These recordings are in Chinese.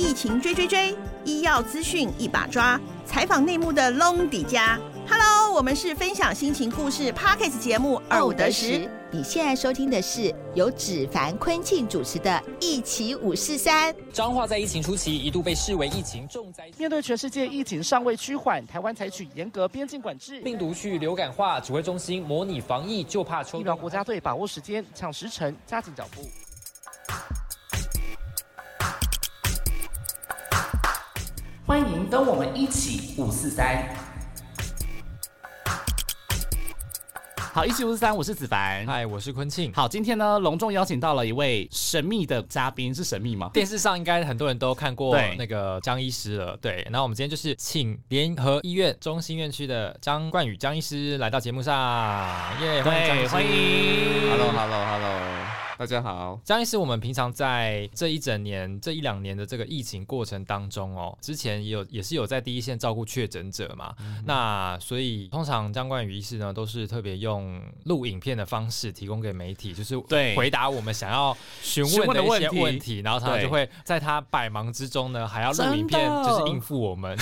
疫情追追追，医药资讯一把抓，采访内幕的隆底家。Hello，我们是分享心情故事 Pockets 节目二五得十。你现在收听的是由芷凡、坤庆主持的《一起五四三》。彰化在疫情初期一度被视为疫情重灾，面对全世界疫情尚未趋缓，台湾采取严格边境管制，病毒去流感化，指挥中心模拟防疫，就怕抽疫苗国家队把握时间，抢时辰，加紧脚步。欢迎跟我们一起五四三。好，一七五四三，我是子凡。嗨，我是坤庆。好，今天呢，隆重邀请到了一位神秘的嘉宾，是神秘吗？电视上应该很多人都看过那个张医师了。对，那我们今天就是请联合医院中心院区的张冠宇张医师来到节目上，耶，欢迎欢迎，Hello，Hello，Hello。大家好，张医师，我们平常在这一整年、这一两年的这个疫情过程当中哦，之前也有也是有在第一线照顾确诊者嘛，那所以通常张冠宇医师呢，都是特别用录影片的方式提供给媒体，就是对。回答我们想要询问的一些问题，然后他就会在他百忙之中呢，还要录影片，就是应付我们，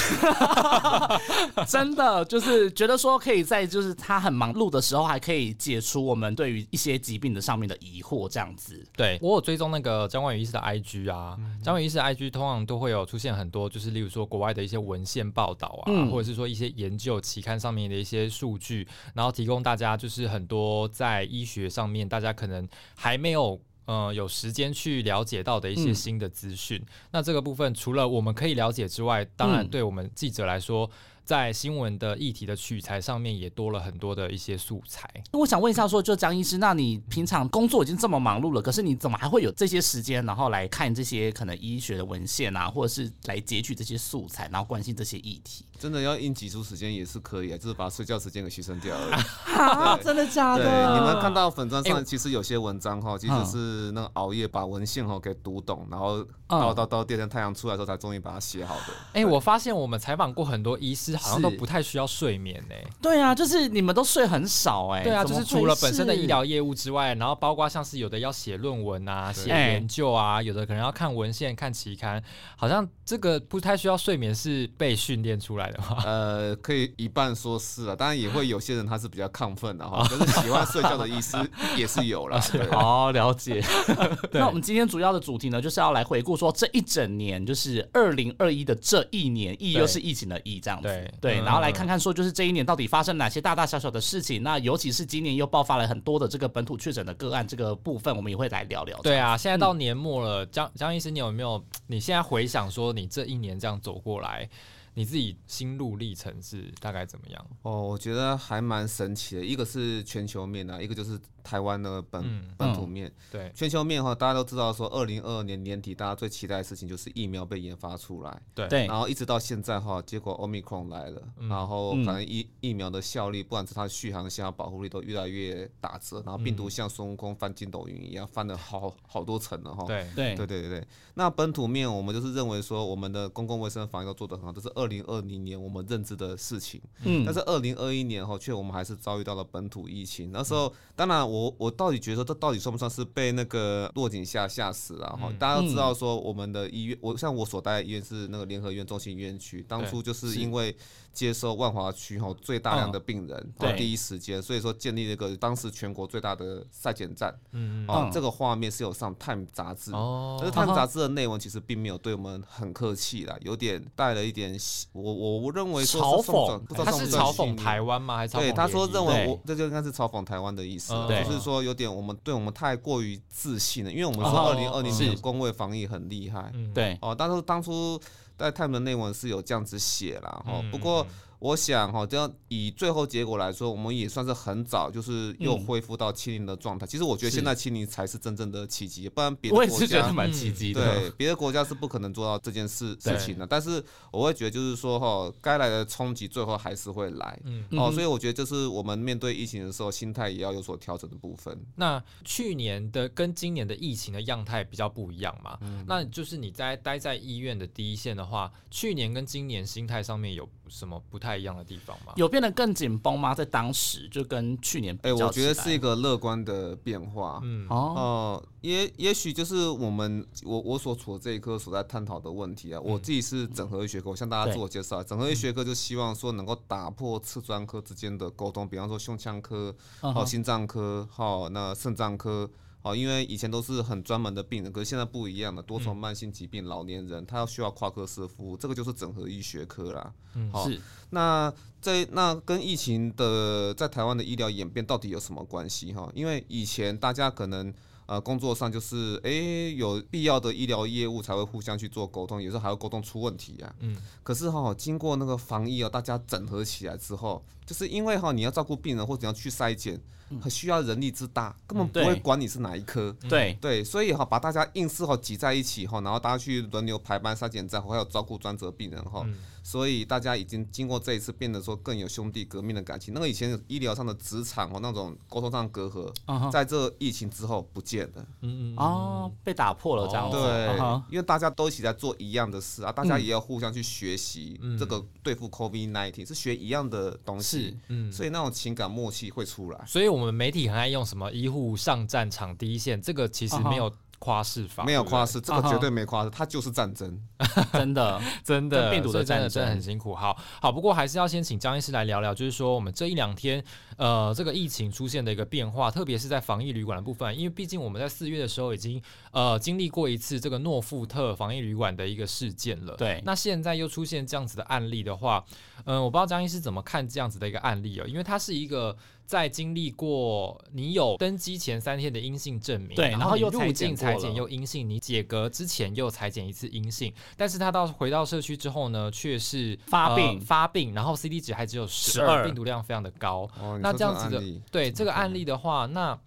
真的就是觉得说可以在就是他很忙碌的时候，还可以解除我们对于一些疾病的上面的疑惑，这样。样子，对。我有追踪那个张冠宇医师的 IG 啊，张冠宇医师的 IG 通常都会有出现很多，就是例如说国外的一些文献报道啊，或者是说一些研究期刊上面的一些数据，然后提供大家就是很多在医学上面大家可能还没有呃有时间去了解到的一些新的资讯。那这个部分除了我们可以了解之外，当然对我们记者来说。在新闻的议题的取材上面也多了很多的一些素材。我想问一下，说就张医师，那你平常工作已经这么忙碌了，可是你怎么还会有这些时间，然后来看这些可能医学的文献啊，或者是来截取这些素材，然后关心这些议题？真的要硬挤出时间也是可以啊，就是把睡觉时间给牺牲掉了。啊，真的假的？对，你们看到粉砖上其实有些文章哈，其实是那个熬夜把文献哈给读懂，然后到到到第二天太阳出来的时候才终于把它写好的。哎，我发现我们采访过很多医师。好像都不太需要睡眠呢。对啊，就是你们都睡很少哎。对啊，就是除了本身的医疗业务之外，然后包括像是有的要写论文啊、写研究啊，有的可能要看文献、看期刊，好像这个不太需要睡眠是被训练出来的吗？呃，可以一半说是啊，当然也会有些人他是比较亢奋的哈，就是喜欢睡觉的医师也是有了。好，了解。那我们今天主要的主题呢，就是要来回顾说这一整年，就是二零二一的这一年，疫又是疫情的疫这样子。对，然后来看看说，就是这一年到底发生哪些大大小小的事情？那尤其是今年又爆发了很多的这个本土确诊的个案，这个部分我们也会来聊聊。对啊，现在到年末了，江江医师，你有没有？你现在回想说，你这一年这样走过来？你自己心路历程是大概怎么样？哦，我觉得还蛮神奇的。一个是全球面啊，一个就是台湾的本本土面。对，全球面哈，大家都知道说，二零二二年年底大家最期待的事情就是疫苗被研发出来。对，然后一直到现在哈，结果 Omicron 来了，然后反正疫疫苗的效力，不管是它的续航性、保护力都越来越打折，然后病毒像孙悟空翻筋斗云一样翻了好好多层了哈。对对对对对。那本土面我们就是认为说，我们的公共卫生防疫都做得很好，这是二。零二零年我们认知的事情，嗯，但是二零二一年后却我们还是遭遇到了本土疫情。那时候，当然我我我到底觉得这到底算不算是被那个落井下吓死了哈？大家都知道说我们的医院，我像我所待的医院是那个联合医院中心医院区，当初就是因为。接收万华区哈最大量的病人，在第一时间，所以说建立了一个当时全国最大的筛检站。嗯嗯。哦，这个画面是有上《Time》杂志，哦，但是《Time》杂志的内文其实并没有对我们很客气啦，有点带了一点我我我认为嘲讽，不知道他是嘲讽台湾吗？还是对他说认为我这就应该是嘲讽台湾的意思，就是说有点我们对我们太过于自信了，因为我们说二零二零年工位防疫很厉害，对哦，但是当初。在泰 e 的内文是有这样子写了哈，不过。我想哈，这样以最后结果来说，我们也算是很早，就是又恢复到清零的状态。其实我觉得现在清零才是真正的奇迹，不然别的国家蛮奇迹的。对，别的国家是不可能做到这件事事情的。但是我会觉得，就是说哈，该来的冲击最后还是会来。嗯。哦，所以我觉得就是我们面对疫情的时候，心态也要有所调整的部分。那去年的跟今年的疫情的样态比较不一样嘛？嗯。那就是你在待在医院的第一线的话，去年跟今年心态上面有什么不太？太一样的地方吗？有变得更紧绷吗？在当时就跟去年，哎，我觉得是一个乐观的变化。嗯哦，也也许就是我们我我所处的这一科所在探讨的问题啊。我自己是整合医学科，我向大家自我介绍，整合医学科就希望说能够打破次专科之间的沟通，比方说胸腔科、好心脏科、好那肾脏科。哦，因为以前都是很专门的病人，可是现在不一样了，多重慢性疾病、老年人，他要需要跨科室服务，这个就是整合医学科啦。嗯，是。那在那跟疫情的在台湾的医疗演变到底有什么关系哈？因为以前大家可能呃工作上就是哎有必要的医疗业务才会互相去做沟通，有时候还要沟通出问题啊。嗯。可是哈，经过那个防疫啊，大家整合起来之后，就是因为哈你要照顾病人或者要去筛检。很需要人力之大，根本不会管你是哪一科。对对，所以哈，把大家硬是哈挤在一起哈，然后大家去轮流排班筛检站，还有照顾专责病人哈。所以大家已经经过这一次，变得说更有兄弟革命的感情。那个以前医疗上的职场哦，那种沟通上的隔阂，在这疫情之后不见了。嗯嗯哦，被打破了这样。对，因为大家都一起在做一样的事啊，大家也要互相去学习这个对付 COVID nineteen 是学一样的东西。嗯，所以那种情感默契会出来。所以我们媒体很爱用什么医护上战场第一线，这个其实没有。夸饰法没有夸饰，这个绝对没夸饰，它就是战争，真的真的病毒的战争真的很辛苦。好好，不过还是要先请张医师来聊聊，就是说我们这一两天，呃，这个疫情出现的一个变化，特别是在防疫旅馆的部分，因为毕竟我们在四月的时候已经呃经历过一次这个诺富特防疫旅馆的一个事件了。对，那现在又出现这样子的案例的话，嗯，我不知道张医师怎么看这样子的一个案例哦，因为它是一个。在经历过你有登机前三天的阴性证明，对，然后又入境裁剪又阴性，你解隔之前又裁剪一次阴性，但是他到回到社区之后呢，却是发病发病，然后 C D 值还只有十二，病毒量非常的高。那这样子的，对这个案例的话，那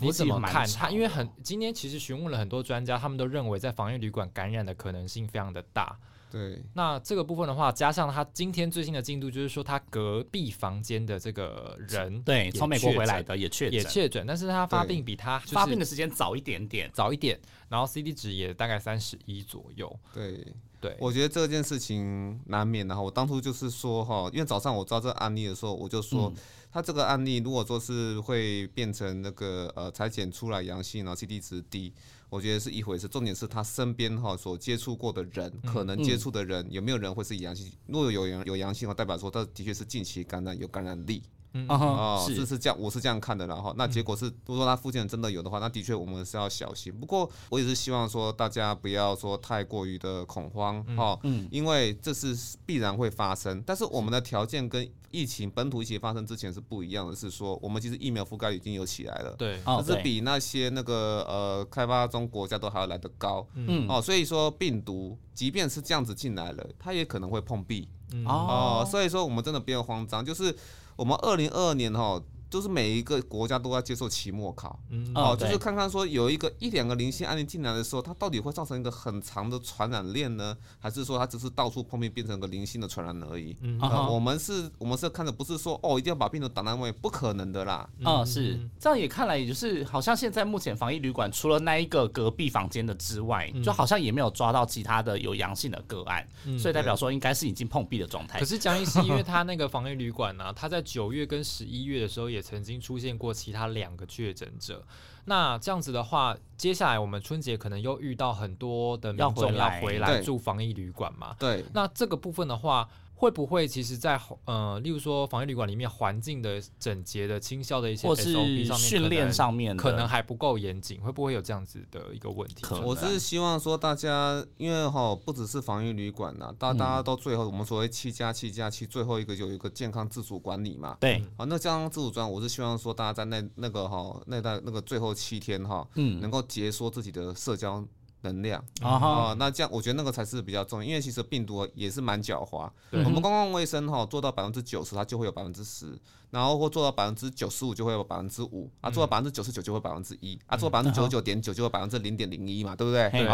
你怎么看他？因为很今天其实询问了很多专家，他们都认为在防疫旅馆感染的可能性非常的大。对，那这个部分的话，加上他今天最新的进度，就是说他隔壁房间的这个人，对，从美国回来的也确也确诊，但是他发病比他发病的时间早一点点，早一点，然后 C D 值也大概三十一左右。对对，我觉得这件事情难免的哈。我当初就是说哈，因为早上我知道这个案例的时候，我就说他这个案例如果说是会变成那个呃裁剪出来阳性，然后 C D 值低。我觉得是一回事，重点是他身边哈所接触过的人，可能接触的人有没有人会是阳性？如果有阳有阳性的话，代表说他的确是近期感染有感染力。哦，是是这样，我是这样看的。然后，那结果是，如果说他附近真的有的话，那的确我们是要小心。不过，我也是希望说大家不要说太过于的恐慌哦，嗯，因为这是必然会发生。但是我们的条件跟疫情本土疫情发生之前是不一样的，是说我们其实疫苗覆盖率已经有起来了，对，但是比那些那个呃开发中国家都还要来得高，嗯，哦，所以说病毒即便是这样子进来了，它也可能会碰壁，哦，所以说我们真的不要慌张，就是。我们二零二二年哈。就是每一个国家都要接受期末考，嗯。哦，就是看看说有一个一两个零星案例进来的时候，它到底会造成一个很长的传染链呢，还是说它只是到处碰面变成个零星的传染而已？嗯，我们是，我们是看的不是说哦，一定要把病毒挡在外，不可能的啦。啊，是。这样也看来，也就是好像现在目前防疫旅馆除了那一个隔壁房间的之外，就好像也没有抓到其他的有阳性的个案，所以代表说应该是已经碰壁的状态。可是江医师，因为他那个防疫旅馆呢，他在九月跟十一月的时候也。也曾经出现过其他两个确诊者，那这样子的话，接下来我们春节可能又遇到很多的民众要回来住防疫旅馆嘛？对，那这个部分的话。会不会其实，在呃，例如说防疫旅馆里面环境的整洁的、清消的一些，或是训练上面，可能还不够严谨，会不会有这样子的一个问题？我是希望说，大家因为哈，不只是防疫旅馆呐，大大家都最后我们所谓七加七加七，最后一个有一个健康自主管理嘛。对，好，那健康自主专，我是希望说，大家在那那个哈，那那那个最后七天哈，嗯，能够解说自己的社交。能量啊，那这样我觉得那个才是比较重要，因为其实病毒也是蛮狡猾。我们公共卫生哈做到百分之九十，它就会有百分之十。然后或做到百分之九十五就会有百分之五啊，做到百分之九十九就会百分之一啊，做到百分之九十九点九就会百分之零点零一嘛，对不对？对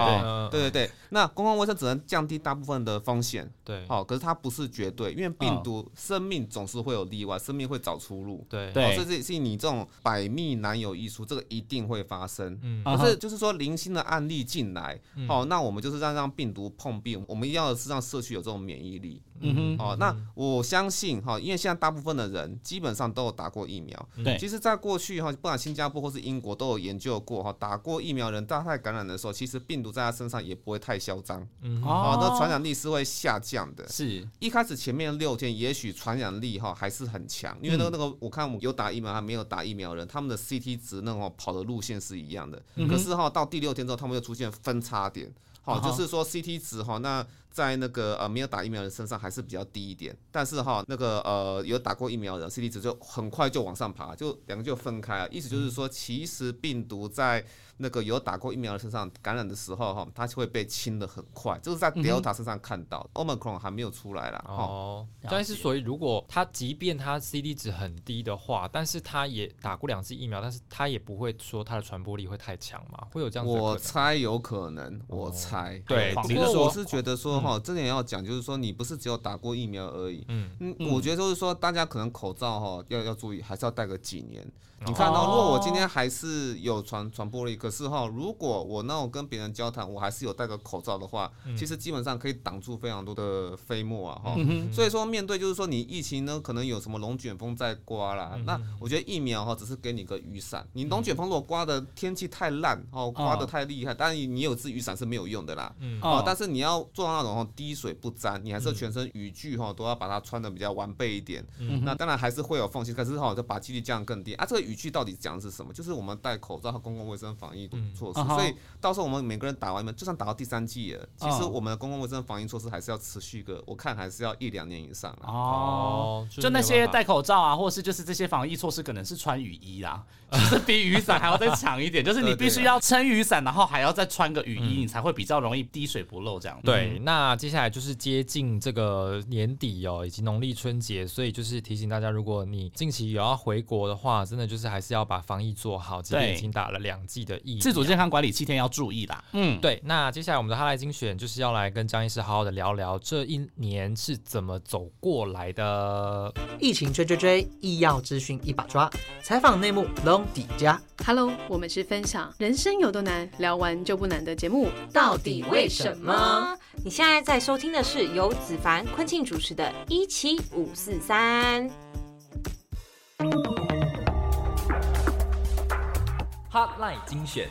对对对。那公共卫生只能降低大部分的风险，对，好，可是它不是绝对，因为病毒生命总是会有例外，生命会找出路，对对。所以这是你这种百密难有一疏，这个一定会发生。嗯，可是就是说零星的案例进来，哦，那我们就是让让病毒碰壁，我们要的是让社区有这种免疫力。嗯哼，哦，那我相信哈，因为现在大部分的人基本上都有打过疫苗。对，其实，在过去哈，不管新加坡或是英国都有研究过哈，打过疫苗人大概感染的时候，其实病毒在他身上也不会太嚣张。嗯，哦，那传染力是会下降的。是一开始前面六天，也许传染力哈还是很强，因为那个那个，我看我有打疫苗还没有打疫苗人，他们的 CT 值那种跑的路线是一样的。可是哈，到第六天之后，他们又出现分叉点。好，就是说 CT 值哈，那在那个呃没有打疫苗的身上还是比较低一点，但是哈那个呃有打过疫苗的 CT 值就很快就往上爬，就两个就分开了。意思就是说，其实病毒在那个有打过疫苗的身上感染的时候哈，它就会被清的很快，这是在 Delta 身上看到，Omicron 还没有出来啦。哦，但是所以如果他即便他 CD 值很低的话，但是他也打过两次疫苗，但是他也不会说他的传播力会太强嘛？会有这样子？我猜有可能，我猜。对，不过我是觉得说哈，这点要讲就是说，你不是只有打过疫苗而已。嗯嗯，我觉得就是说，大家可能口罩哈要要注意，还是要戴个几年。你看到，如果我今天还是有传传播力，可是哈，如果我那我跟别人交谈，我还是有戴个口罩的话，其实基本上可以挡住非常多的飞沫啊哈。所以说，面对就是说你疫情呢，可能有什么龙卷风在刮啦，那我觉得疫苗哈只是给你个雨伞。你龙卷风如果刮的天气太烂哦，刮的太厉害，当然你有支雨伞是没有用的啦。哦，但是你要做到那种滴水不沾，你还是全身雨具哈都要把它穿的比较完备一点。那当然还是会有缝隙，可是哈就把几率降更低啊。这。语句到底讲的是什么？就是我们戴口罩和公共卫生防疫措施，所以到时候我们每个人打完疫苗，就算打到第三季了，其实我们的公共卫生防疫措施还是要持续个，我看还是要一两年以上哦，就那些戴口罩啊，或是就是这些防疫措施，可能是穿雨衣啦，就是比雨伞还要再强一点，就是你必须要撑雨伞，然后还要再穿个雨衣，你才会比较容易滴水不漏这样。对，那接下来就是接近这个年底哦，以及农历春节，所以就是提醒大家，如果你近期有要回国的话，真的就是。还是要把防疫做好，即便已经打了两剂的疫，自主健康管理七天要注意啦。嗯，对。那接下来我们的哈莱精选就是要来跟张医师好好的聊聊这一年是怎么走过来的。疫情追追追，医药资讯一把抓，采访内幕龙底家。Hello，我们是分享人生有多难，聊完就不难的节目。到底为什么？你现在在收听的是由子凡、昆庆主持的《一七五四三》。Hotline 精选，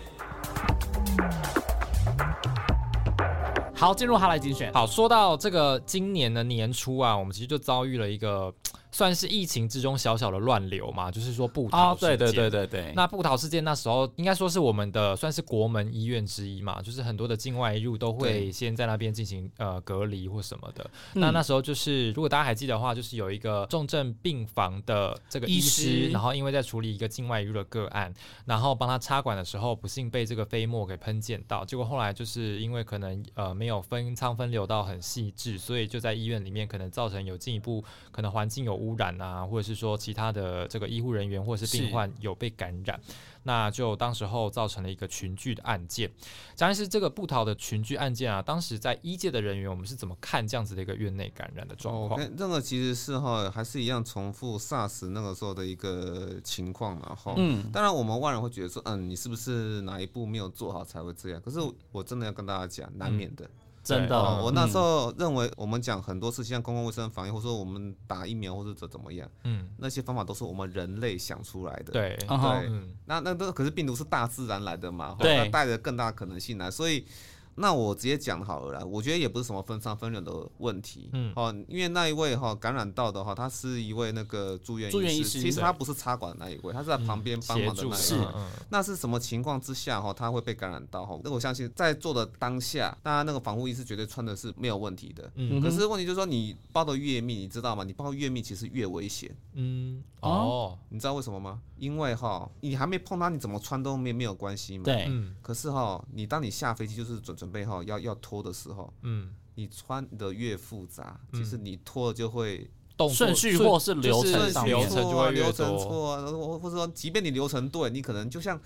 好，进入 Hotline 精选。好，说到这个今年的年初啊，我们其实就遭遇了一个。算是疫情之中小小的乱流嘛，就是说布桃事件。对对对对对。那布桃事件那时候应该说是我们的算是国门医院之一嘛，就是很多的境外入都会先在那边进行呃隔离或什么的。那那时候就是如果大家还记得的话，就是有一个重症病房的这个医师，然后因为在处理一个境外入的个案，然后帮他插管的时候，不幸被这个飞沫给喷溅到，结果后来就是因为可能呃没有分仓分流到很细致，所以就在医院里面可能造成有进一步可能环境有。污染啊，或者是说其他的这个医护人员或者是病患有被感染，那就当时候造成了一个群聚的案件。张医师，这个布桃的群聚案件啊，当时在医界的人员，我们是怎么看这样子的一个院内感染的状况？这个其实是哈，还是一样重复 SARS 那个时候的一个情况嘛哈。嗯，当然我们外人会觉得说，嗯，你是不是哪一步没有做好才会这样？可是我真的要跟大家讲，难免的。真的，我那时候认为，我们讲很多事情，像公共卫生防疫，或者说我们打疫苗，或者怎怎么样，嗯，那些方法都是我们人类想出来的。对，对，那那都可是病毒是大自然来的嘛，对，带着更大的可能性来，所以。那我直接讲好了啦，我觉得也不是什么分伤分流的问题，嗯，哦，因为那一位哈感染到的话，他是一位那个住院医师，其实他不是插管的那一位，他是在旁边帮忙的那一位，那是什么情况之下哈他会被感染到哈？那我相信在做的当下，大家那个防护衣是绝对穿的是没有问题的，嗯，可是问题就是说你包的越密，你知道吗？你包越密其实越危险，嗯，哦，你知道为什么吗？因为哈你还没碰它，你怎么穿都没没有关系嘛，对，可是哈你当你下飞机就是准。准备好要要脱的时候，嗯，你穿的越复杂，其实你脱了就会顺序或是流程流程就会流程错啊，或或者说，即便你流程对，你可能就像。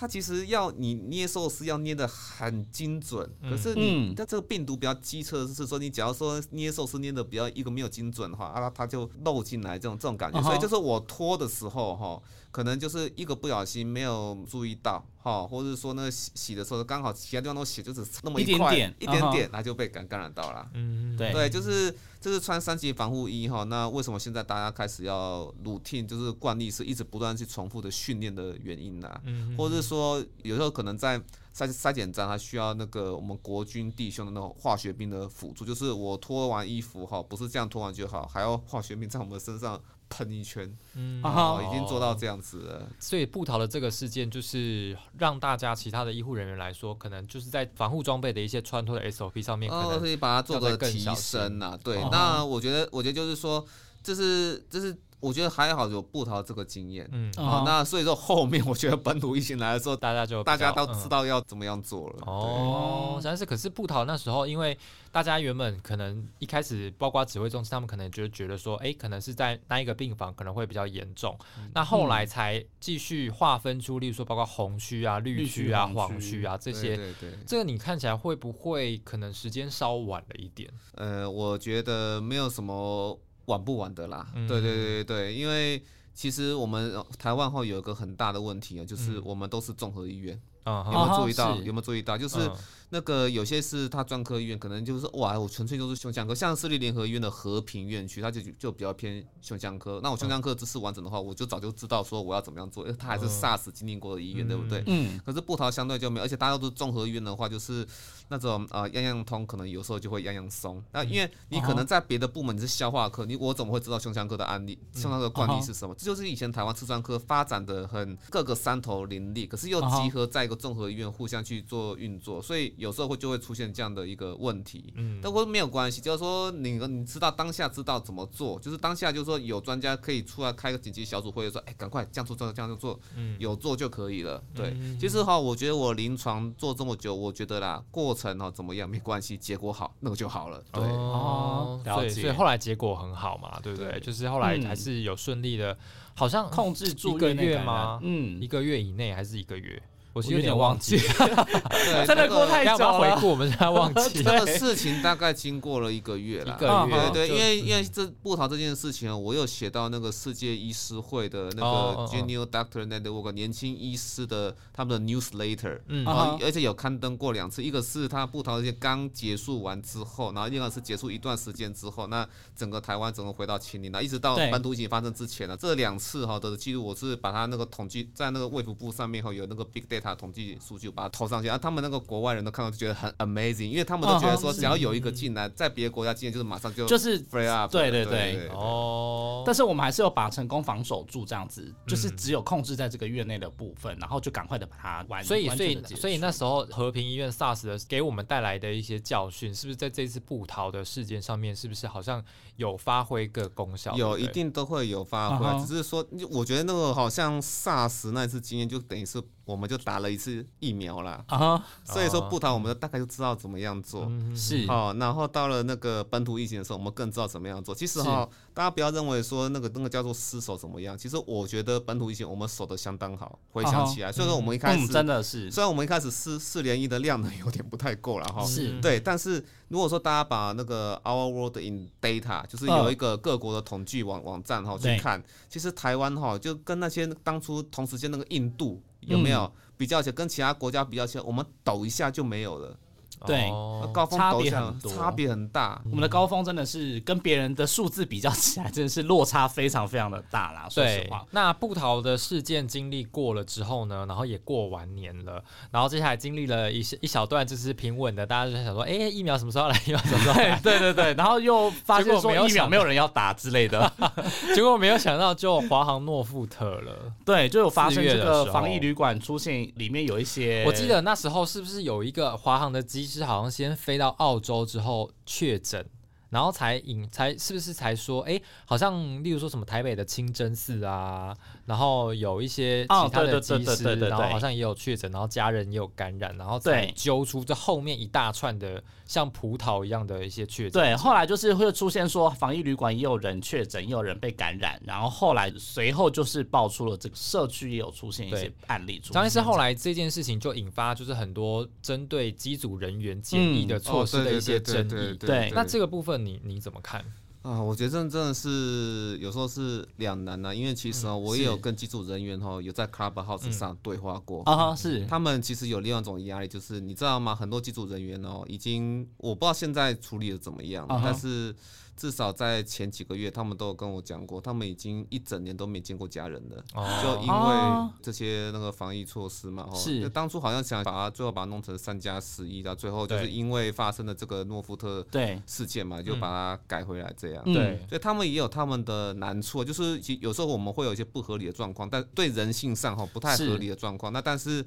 它其实要你捏寿司要捏的很精准，可是你它这个病毒比较机车，是说你假如说捏寿司捏的比较一个没有精准的话，啊，它就漏进来这种这种感觉，所以就是我拖的时候哈。可能就是一个不小心没有注意到，哈，或者说那洗洗的时候刚好其他地方都洗，就只那么一点点一点点，它就被感感染到了。嗯，对。对，就是就是穿三级防护衣哈。那为什么现在大家开始要 routine，就是惯例是一直不断去重复的训练的原因呢？嗯，或者是说有时候可能在筛筛检站，还需要那个我们国军弟兄的那种化学兵的辅助，就是我脱完衣服哈，不是这样脱完就好，还要化学兵在我们身上。喷一圈，嗯，已经做到这样子了。所以布逃的这个事件，就是让大家其他的医护人员来说，可能就是在防护装备的一些穿脱的 SOP 上面，可能可以把它做个提升呐。对，那我觉得，我觉得就是说，这是这是。我觉得还好有布桃这个经验，嗯，好，那所以说后面我觉得本土疫情来的时候，大家就大家都知道要怎么样做了。哦，但是可是布桃那时候，因为大家原本可能一开始，包括指挥中心，他们可能就觉得说，哎，可能是在那一个病房可能会比较严重，那后来才继续划分出，例如说包括红区啊、绿区啊、黄区啊这些，对对，这个你看起来会不会可能时间稍晚了一点？呃，我觉得没有什么。晚不晚的啦，对对对对对，因为其实我们台湾后有一个很大的问题啊，就是我们都是综合医院，有没有注意到？有没有注意到？就是。那个有些是他专科医院，可能就是哇，我纯粹就是胸腔科，像私立联合医院的和平院区，它就就比较偏胸腔科。那我胸腔科知识完整的话，我就早就知道说我要怎么样做，因为它还是 SARS 经历过的医院，对不对？嗯。可是布桃相对就没有，而且大家都是综合医院的话，就是那种呃样样通，可能有时候就会样样松。那因为你可能在别的部门你是消化科，你我怎么会知道胸腔科的案例、胸腔科的惯例是什么？这就是以前台湾刺专科发展的很各个山头林立，可是又集合在一个综合医院互相去做运作，所以有时候会就会出现。这样的一个问题，嗯，但我没有关系，就是说你你知道当下知道怎么做，就是当下就是说有专家可以出来开个紧急小组会，说哎，赶快这样做，这样这样就做，嗯，有做就可以了。对，其实哈，我觉得我临床做这么久，我觉得啦，过程哦怎么样没关系，结果好那个就好了。对，哦，了解所以后来结果很好嘛，对不对？就是后来还是有顺利的，好像控制住一个月吗？嗯，一个月以内还是一个月？我是有点忘记，对 真的过太久了。回顾我们现在忘记 这个事情，大概经过了一个月了。一个月，对，因为因为这布桃这件事情，我有写到那个世界医师会的那个 Junior Doctor Network 年轻医师的他们的 Newsletter，然后而且有刊登过两次，一个是他布桃这些刚结束完之后，然后另外是结束一段时间之后，那整个台湾整个回到清零了，一直到本土疫情发生之前呢，这两次哈的记录，我是把它那个统计在那个卫福部上面哈有那个 Big Data。他统计数据把它投上去，啊，他们那个国外人都看到就觉得很 amazing，因为他们都觉得说，只要有一个进来，在别的国家进来就是马上就就是 free up，对对对，哦。但是我们还是要把成功防守住，这样子，就是只有控制在这个月内的部分，然后就赶快的把它完。所以所以所以那时候和平医院 SARS 的给我们带来的一些教训，是不是在这次布逃的事件上面，是不是好像有发挥个功效？有，一定都会有发挥，只是说，我觉得那个好像 SARS 那次经验就等于是。我们就打了一次疫苗啦。啊，所以说不谈，我们大概就知道怎么样做。是。哦。然后到了那个本土疫情的时候，我们更知道怎么样做。其实哈，大家不要认为说那个那个叫做失守怎么样，其实我觉得本土疫情我们守的相当好。回想起来，所以说我们一开始真的是，虽然我们一开始四四连一的量呢有点不太够了哈，是。对。但是如果说大家把那个 Our World in Data，就是有一个各国的统计网网站哈去看，其实台湾哈就跟那些当初同时间那个印度有没有？比较起来，跟其他国家比较起来，我们抖一下就没有了。对，高峰差别很多，差别很大。我们的高峰真的是跟别人的数字比较起来，真的是落差非常非常的大啦。说实话，那布逃的事件经历过了之后呢，然后也过完年了，然后接下来经历了一些一小段就是平稳的，大家就在想说，哎，疫苗什么时候来？疫苗什么时候来？对对对，然后又发现说疫苗没有人要打之类的，结果没有想到就华航诺富特了。对，就有发生这个防疫旅馆出现，里面有一些，我记得那时候是不是有一个华航的机师好像先。飞到澳洲之后确诊，然后才引才是不是才说，哎，好像例如说什么台北的清真寺啊，然后有一些其他的机师，然后好像也有确诊，然后家人也有感染，然后才揪出这后面一大串的像葡萄一样的一些确诊。对，后来就是会出现说防疫旅馆也有人确诊，也有人被感染，然后后来随后就是爆出了这个社区也有出现一些案例。张医师后来这件事情就引发就是很多针对机组人员检疫的措施的一些争议。对，那这个部分。你你怎么看啊？我觉得这真的是有时候是两难呐，因为其实哦，我也有跟机组人员哈有在 Clubhouse 上对话过啊，是他们其实有另外一种压力，就是你知道吗？很多机组人员哦，已经我不知道现在处理的怎么样，但是。至少在前几个月，他们都有跟我讲过，他们已经一整年都没见过家人了，就因为这些那个防疫措施嘛。是，当初好像想把它最后把它弄成三加十一，到最后就是因为发生了这个诺夫特事件嘛，就把它改回来这样。对，所以他们也有他们的难处，就是其有时候我们会有一些不合理的状况，但对人性上哈不太合理的状况。那但是。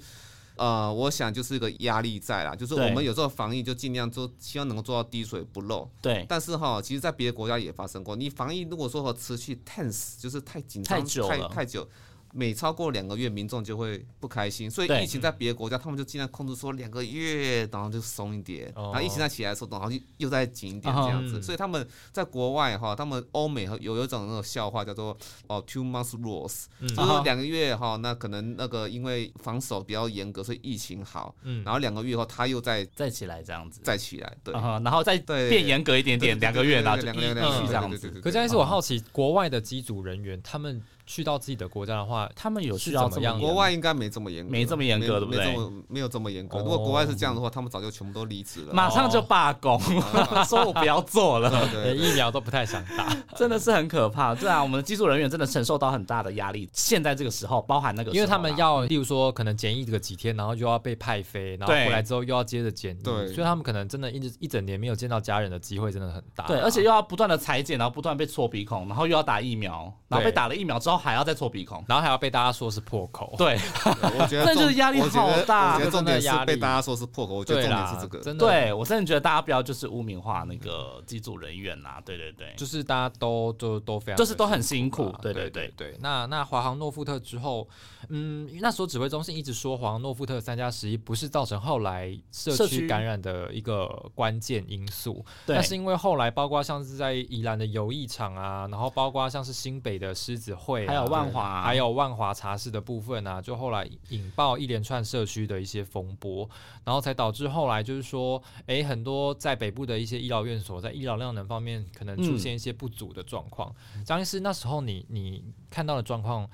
呃，我想就是一个压力在啦，就是我们有时候防疫就尽量做，希望能够做到滴水不漏。对。但是哈，其实，在别的国家也发生过，你防疫如果说和持续 tense，就是太紧张、太久太久。每超过两个月，民众就会不开心，所以疫情在别的国家，他们就尽量控制说两个月，然后就松一点，然后疫情再起来的时候，然后就又再紧一点这样子。所以他们在国外哈，他们欧美有有一种那种笑话叫做哦 two months rules，就是两个月哈，那可能那个因为防守比较严格，所以疫情好，然后两个月后他又再再起来这样子，再起来，对，然后再变严格一点点，两个月然后就继续这样子。可是，是我好奇国外的机组人员他们。去到自己的国家的话，他们有需要怎么样？国外应该没这么严，没这么严格，对不对？没有这么严格。如果国外是这样的话，他们早就全部都离职了，马上就罢工，说我不要做了，连疫苗都不太想打，真的是很可怕。对啊，我们的技术人员真的承受到很大的压力。现在这个时候，包含那个，因为他们要，例如说，可能检疫这个几天，然后又要被派飞，然后回来之后又要接着检疫，所以他们可能真的一直一整年没有见到家人的机会真的很大。对，而且又要不断的裁剪，然后不断被戳鼻孔，然后又要打疫苗，然后被打了疫苗之后还要再搓鼻孔。然后还要被大家说是破口，对，我觉得那就是压力好大。我觉得 重点是被大家说是破口，我觉得重点是这个。真的，对我真的觉得大家不要就是污名化那个机组人员呐。对对对，就是大家都都都非常，就是都很辛苦。对对对对。那那华航诺富特之后，嗯，那时候指挥中心一直说黄诺富特三加十一不是造成后来社区感染的一个关键因素。对。那是因为后来包括像是在宜兰的游艺场啊，然后包括像是新北的狮子会，还有万华，还有万华。茶室的部分啊，就后来引爆一连串社区的一些风波，然后才导致后来就是说，哎，很多在北部的一些医疗院所在医疗量能方面可能出现一些不足的状况。张医师，那时候你你看到的状况，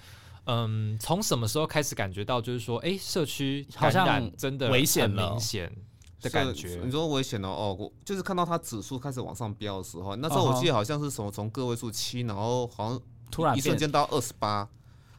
嗯，从什么时候开始感觉到就是说，哎，社区好像真的危险明显的感觉？你说危险了哦，我就是看到它指数开始往上飙的时候，那时候我记得好像是什么从个位数七，然后好像突然一瞬间到二十八。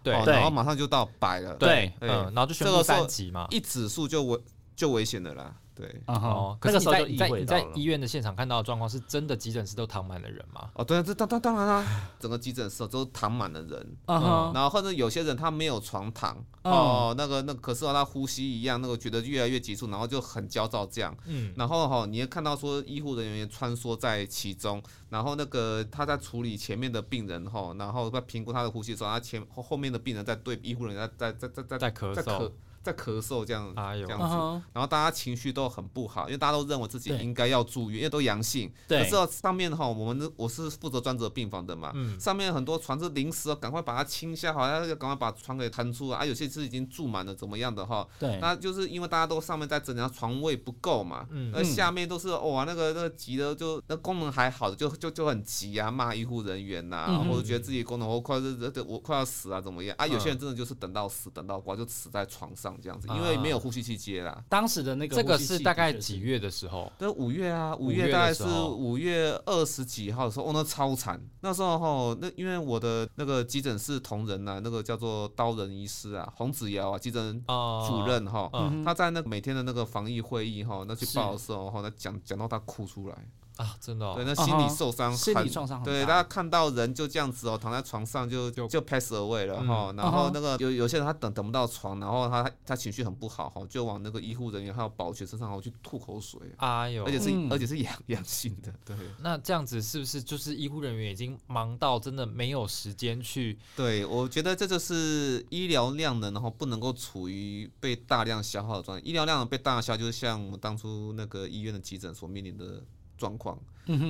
对，然后马上就到百了。对，嗯，然后就宣布三级嘛，一指数就危就危险的啦。对，哦，可是你在在你在医院的现场看到的状况是真的急诊室都躺满了人吗？哦，对，这当当当然啦，整个急诊室都躺满了人，然后或者有些人他没有床躺，哦，那个那可是他呼吸一样，那个觉得越来越急促，然后就很焦躁这样，嗯，然后哈，你也看到说医护人员穿梭在其中，然后那个他在处理前面的病人哈，然后在评估他的呼吸的时候，他前后后面的病人在对医护人员在在在在在咳嗽。在咳嗽这样这样子，然后大家情绪都很不好，因为大家都认为自己应该要住院，因为都阳性。可是上面哈，我们我是负责专责病房的嘛，嗯上面很多床是临时，赶快把它清下，好像要赶快把床给腾出来啊。有些是已经住满了，怎么样的哈？对，那就是因为大家都上面在整，然后床位不够嘛，嗯那下面都是哇，那个那个急的就那功能还好的就就就很急啊，骂医护人员呐，或者觉得自己功能我快这这我快要死啊，怎么样啊？有些人真的就是等到死等到挂就死在床上这样子，因为没。有呼吸器接啦。当时的那个这个是大概几月的时候？对，五月啊，五月大概是五月二十几号的时候，哦，那超惨。那时候哈，那因为我的那个急诊室同仁呐，那个叫做刀人医师啊，洪子尧啊，急诊主任哈，他在那每天的那个防疫会议哈，那去报的时候哈，那讲讲到他哭出来。啊，真的，对，那心理受伤，心理创伤，对，大。家看到人就这样子哦，躺在床上就就就 pass away 了哈，然后那个有有些人他等等不到床，然后他他情绪很不好哈，就往那个医护人员还有保全身上后去吐口水，哎呦，而且是而且是阳阳性的，对，那这样子是不是就是医护人员已经忙到真的没有时间去？对，我觉得这就是医疗量能，然后不能够处于被大量消耗的状态，医疗量能被大量消耗，就是像我们当初那个医院的急诊所面临的。状况，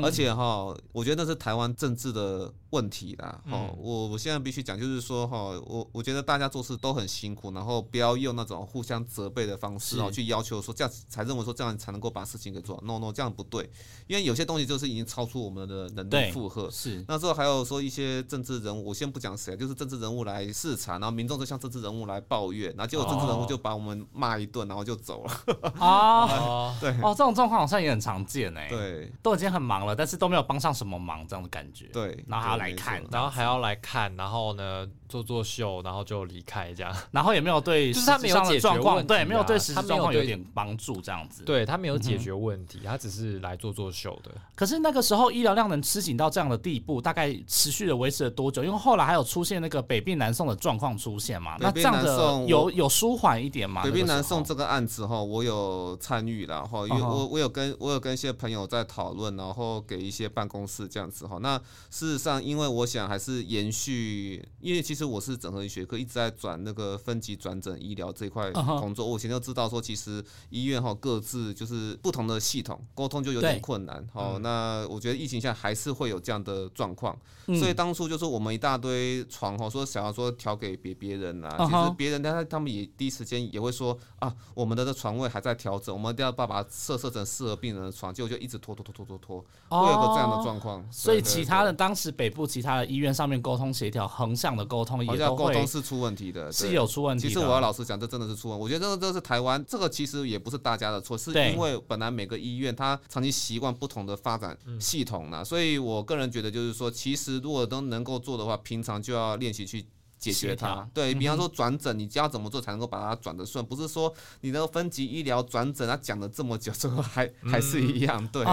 而且哈，我觉得那是台湾政治的问题啦。哈，我我现在必须讲，就是说哈，我我觉得大家做事都很辛苦，然后不要用那种互相责备的方式哦，去要求说这样才认为说这样才能够把事情给做。No No，这样不对，因为有些东西就是已经超出我们的能力负荷。是，那时候还有说一些政治人物，我先不讲谁，就是政治人物来视察，然后民众就向政治人物来抱怨，然后结果政治人物就把我们骂一顿，然后就走了。啊，对，哦，这种状况好像也很常见哎。对。都已经很忙了，但是都没有帮上什么忙，这样的感觉。对，然后还要来看，然后还要来看，然后呢做做秀，然后就离开这样，然后也没有对，就是他没有解决状况，对，没有对实际状况有点帮助这样子。对他没有解决问题，他只是来做做秀的。可是那个时候医疗量能吃紧到这样的地步，大概持续的维持了多久？因为后来还有出现那个北病南送的状况出现嘛？那这样的有有舒缓一点嘛？北病南送这个案子哈，我有参与了哈，因为我我有跟我有跟一些朋友在讨论，然后给一些办公室这样子哈。那事实上，因为我想还是延续，因为其实我是整合医学科，一直在转那个分级转诊医疗这一块工作。我以前就知道说，其实医院哈各自就是不同的系统沟通就有点困难。好，那我觉得疫情下还是会有这样的状况，所以当初就是我们一大堆床哈，说想要说调给别别人啊，其实别人他他们也第一时间也会说啊，我们的这床位还在调整，我们一定要把把设设成适合病人的床，结果就一直拖拖拖拖拖拖。会有个这样的状况，所以其他的当时北部其他的医院上面沟通协调横向的沟通也都沟通是出问题的，是有出问题。其实我要老实讲，这真的是出问题。我觉得这个这是台湾，这个其实也不是大家的错，是因为本来每个医院它长期习惯不同的发展系统呢，所以我个人觉得就是说，其实如果都能够做的话，平常就要练习去。解决它，对比方说转诊，你要怎么做才能够把它转得顺？不是说你那个分级医疗转诊，他讲了这么久，最后还还是一样，对。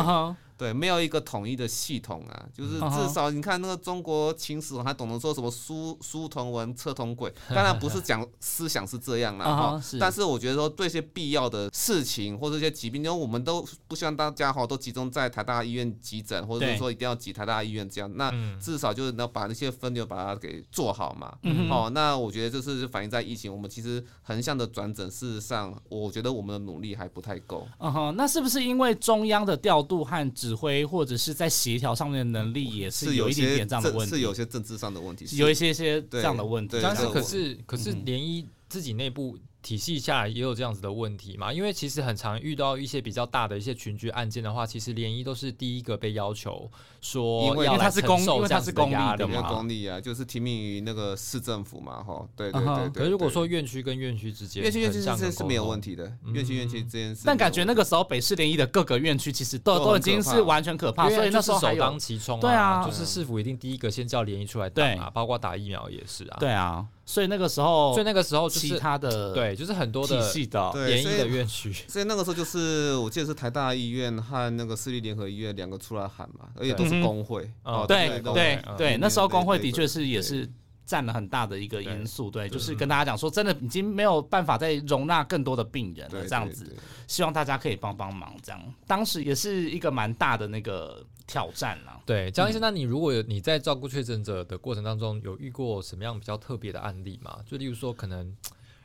对，没有一个统一的系统啊，就是至少你看那个中国秦始皇还懂得说什么书书同文，车同轨，当然不是讲思想是这样啦，哈。但是我觉得说对一些必要的事情或者一些疾病，因为我们都不希望大家哈都集中在台大医院急诊，或者是说一定要挤台大医院这样，那至少就是能把那些分流把它给做好嘛。哦，那我觉得这是反映在疫情，我们其实横向的转诊，事实上我觉得我们的努力还不太够。嗯哼，那是不是因为中央的调度和指挥或者是在协调上面的能力也是有一点点这样的问题，是有些政治上的问题，有一些些这样的问题。但是可是可是联一自己内部。体系下来也有这样子的问题嘛？因为其实很常遇到一些比较大的一些群居案件的话，其实联谊都是第一个被要求说，因为他是公，因为他是公立的嘛，公立啊，就是听命于那个市政府嘛，哈，对对对。可如果说院区跟院区之间，院区院区之间是没有问题的，院区院区之间。但感觉那个时候北市联谊的各个院区其实都都已经是完全可怕，所以那时候首当其冲，对啊，就是市府一定第一个先叫联谊出来打啊，包括打疫苗也是啊，对啊。所以那个时候，所以那个时候其他的对，就是很多的体系的联医的院区。所以那个时候就是，我记得是台大医院和那个私立联合医院两个出来喊嘛，而且都是工会。哦，对对对，那时候工会的确是也是占了很大的一个因素。对，就是跟大家讲说，真的已经没有办法再容纳更多的病人了，这样子，希望大家可以帮帮忙。这样，当时也是一个蛮大的那个。挑战了，对张医生，那你如果有你在照顾确诊者的过程当中，有遇过什么样比较特别的案例吗？就例如说，可能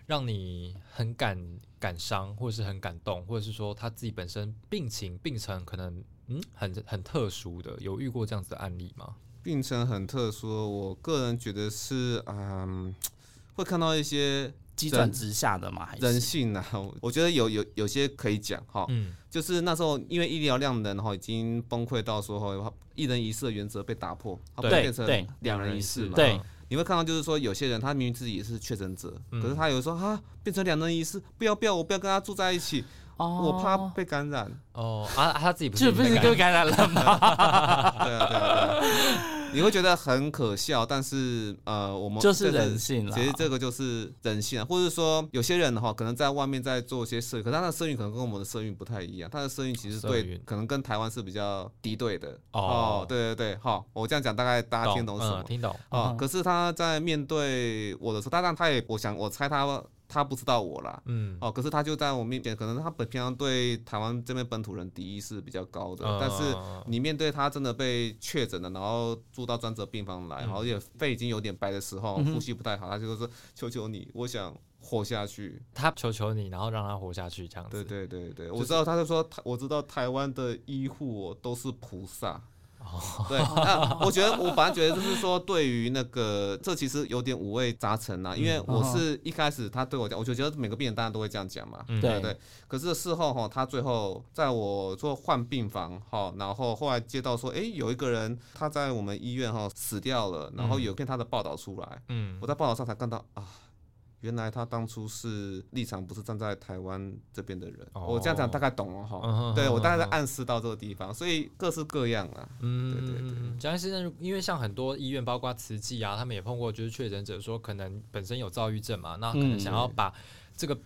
让你很感感伤，或者是很感动，或者是说他自己本身病情病程可能嗯很很特殊的，有遇过这样子的案例吗？病程很特殊，我个人觉得是嗯，会看到一些。急转直下的嘛，人性呢？我觉得有有有些可以讲哈，嗯，就是那时候因为医疗量能哈已经崩溃到说一人一室的原则被打破，它变成两人一室嘛，对，你会看到就是说有些人他明明自己也是确诊者，可是他有说啊变成两人一室，不要不要，我不要跟他住在一起，我怕被感染。哦啊，他自己不是不是被感染了吗？对啊对啊对啊。你会觉得很可笑，但是呃，我们就是人性了。其实这个就是人性啊，或者说有些人的话，可能在外面在做一些社运，可他的社运可能跟我们的社运不太一样，他的社运其实对可能跟台湾是比较敌对的。哦，对对对，好，我这样讲大概大家听懂什么？听懂啊。可是他在面对我的时候，当然他也，我想我猜他。他不知道我啦，嗯，哦，可是他就在我面前，可能他本平常对台湾这边本土人敌意是比较高的，但是你面对他真的被确诊了，然后住到专责病房来，然后也肺已经有点白的时候，呼吸不太好，他就说：“求求你，我想活下去。”他求求你，然后让他活下去，这样子。对对对对，我知道，他就说，我知道台湾的医护都是菩萨。对，那我觉得我反正觉得就是说，对于那个这其实有点五味杂陈啊，因为我是一开始他对我讲，我就觉得每个病人大家都会这样讲嘛，对对。可是事后哈，他最后在我做换病房哈，然后后来接到说，哎，有一个人他在我们医院哈死掉了，然后有篇他的报道出来，嗯，我在报道上才看到啊。原来他当初是立场不是站在台湾这边的人，我这样讲大概懂了哈。对我大概在暗示到这个地方，所以各式各样啊。嗯，对对对。蒋医生，因为像很多医院，包括慈济啊，他们也碰过，就是确诊者说可能本身有躁郁症嘛，那可能想要把这个。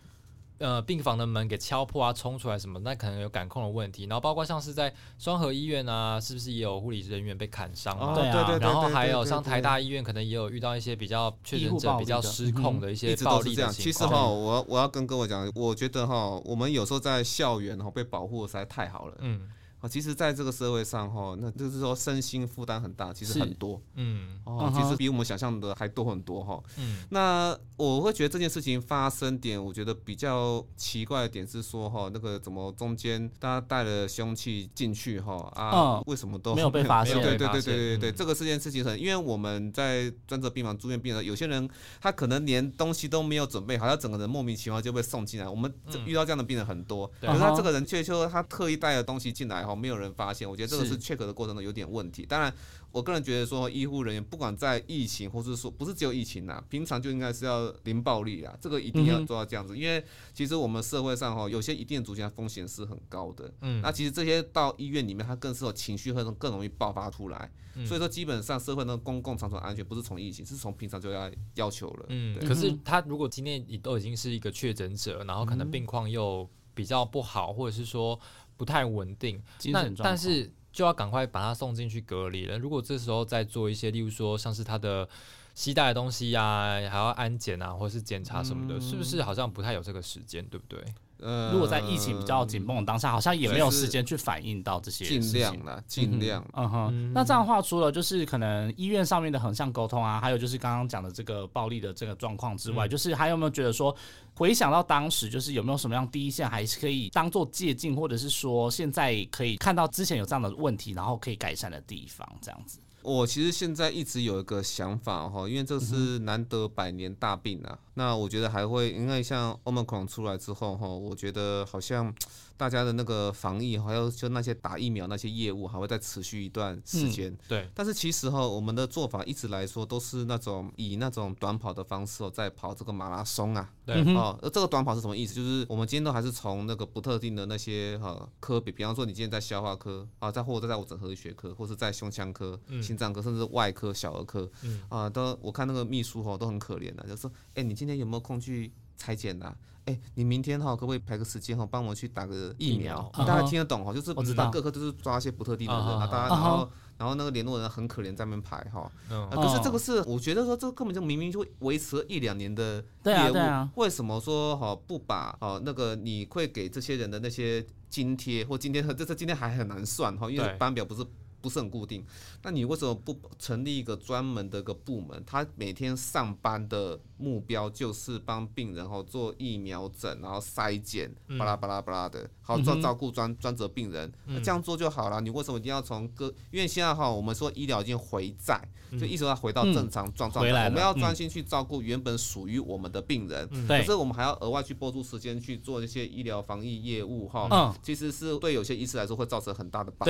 呃，病房的门给敲破啊，冲出来什么？那可能有感控的问题。然后包括像是在双河医院啊，是不是也有护理人员被砍伤啊？对对对。然后还有像台大医院，可能也有遇到一些比较确诊者比较失控的一些暴力的情况。其实哈，我我要跟各位讲，我觉得哈，我们有时候在校园哈被保护实在太好了。嗯。其实，在这个社会上，哈，那就是说身心负担很大，其实很多，嗯，哦，其实比我们想象的还多很多，哈，嗯，那我会觉得这件事情发生点，我觉得比较奇怪的点是说，哈，那个怎么中间大家带了凶器进去，哈，啊，为什么都没有被发现？对对对对对对，这个这件事情很，因为我们在专责病房住院病人，有些人他可能连东西都没有准备好，他整个人莫名其妙就被送进来，我们遇到这样的病人很多，可是他这个人却说他特意带了东西进来，哈。没有人发现，我觉得这个是 check 的过程中有点问题。当然，我个人觉得说，医护人员不管在疫情，或是说不是只有疫情呐，平常就应该是要零暴力啊，这个一定要做到这样子。因为其实我们社会上哈，有些一定族群风险是很高的。嗯，那其实这些到医院里面，它更是有情绪会更容易爆发出来。所以说，基本上社会的公共场所安全不是从疫情，是从平常就要要求了。嗯，可是他如果今天你都已经是一个确诊者，然后可能病况又比较不好，或者是说。不太稳定，那但是就要赶快把他送进去隔离了。如果这时候再做一些，例如说像是他的携带的东西呀，还要安检啊，或者是检查什么的，是不是好像不太有这个时间，对不对？呃，如果在疫情比较紧绷的当下，好像也没有时间去反映到这些。尽量啦，尽量。嗯哼。那这样的话，除了就是可能医院上面的横向沟通啊，还有就是刚刚讲的这个暴力的这个状况之外，就是还有没有觉得说，回想到当时，就是有没有什么样第一线还是可以当做借鉴，或者是说现在可以看到之前有这样的问题，然后可以改善的地方，这样子。我其实现在一直有一个想法哈，因为这是难得百年大病啊。那我觉得还会，因为像欧盟 n 出来之后哈，我觉得好像。大家的那个防疫，还有就那些打疫苗那些业务，还会再持续一段时间。对。但是其实哈，我们的做法一直来说都是那种以那种短跑的方式哦在跑这个马拉松啊。对。哦，这个短跑是什么意思？就是我们今天都还是从那个不特定的那些哈科比，比方说你今天在消化科啊，在或者在我整合医学科，或是在胸腔科、心脏科，甚至外科、小儿科，啊，都我看那个秘书哈都很可怜的，就说，哎，你今天有没有空去裁剪呐？哎，你明天哈可不可以排个时间哈，帮我去打个疫苗？大家听得懂哈？就是我知道各科都是抓一些不特定的人啊，大家然后然后那个联络人很可怜在那边排哈。可是这个是我觉得说这个根本就明明就维持了一两年的业务，为什么说哈不把哈那个你会给这些人的那些津贴或今天这这今天还很难算哈，因为班表不是。不是很固定，那你为什么不成立一个专门的一个部门？他每天上班的目标就是帮病人哈做疫苗诊，然后筛检，巴拉巴拉巴拉的，好做照顾专专责病人，那这样做就好了。你为什么一定要从各？因为现在哈，我们说医疗已经回在，就一直要回到正常状状态，我们要专心去照顾原本属于我们的病人。可是我们还要额外去拨出时间去做一些医疗防疫业务哈。嗯，其实是对有些医师来说会造成很大的 bug。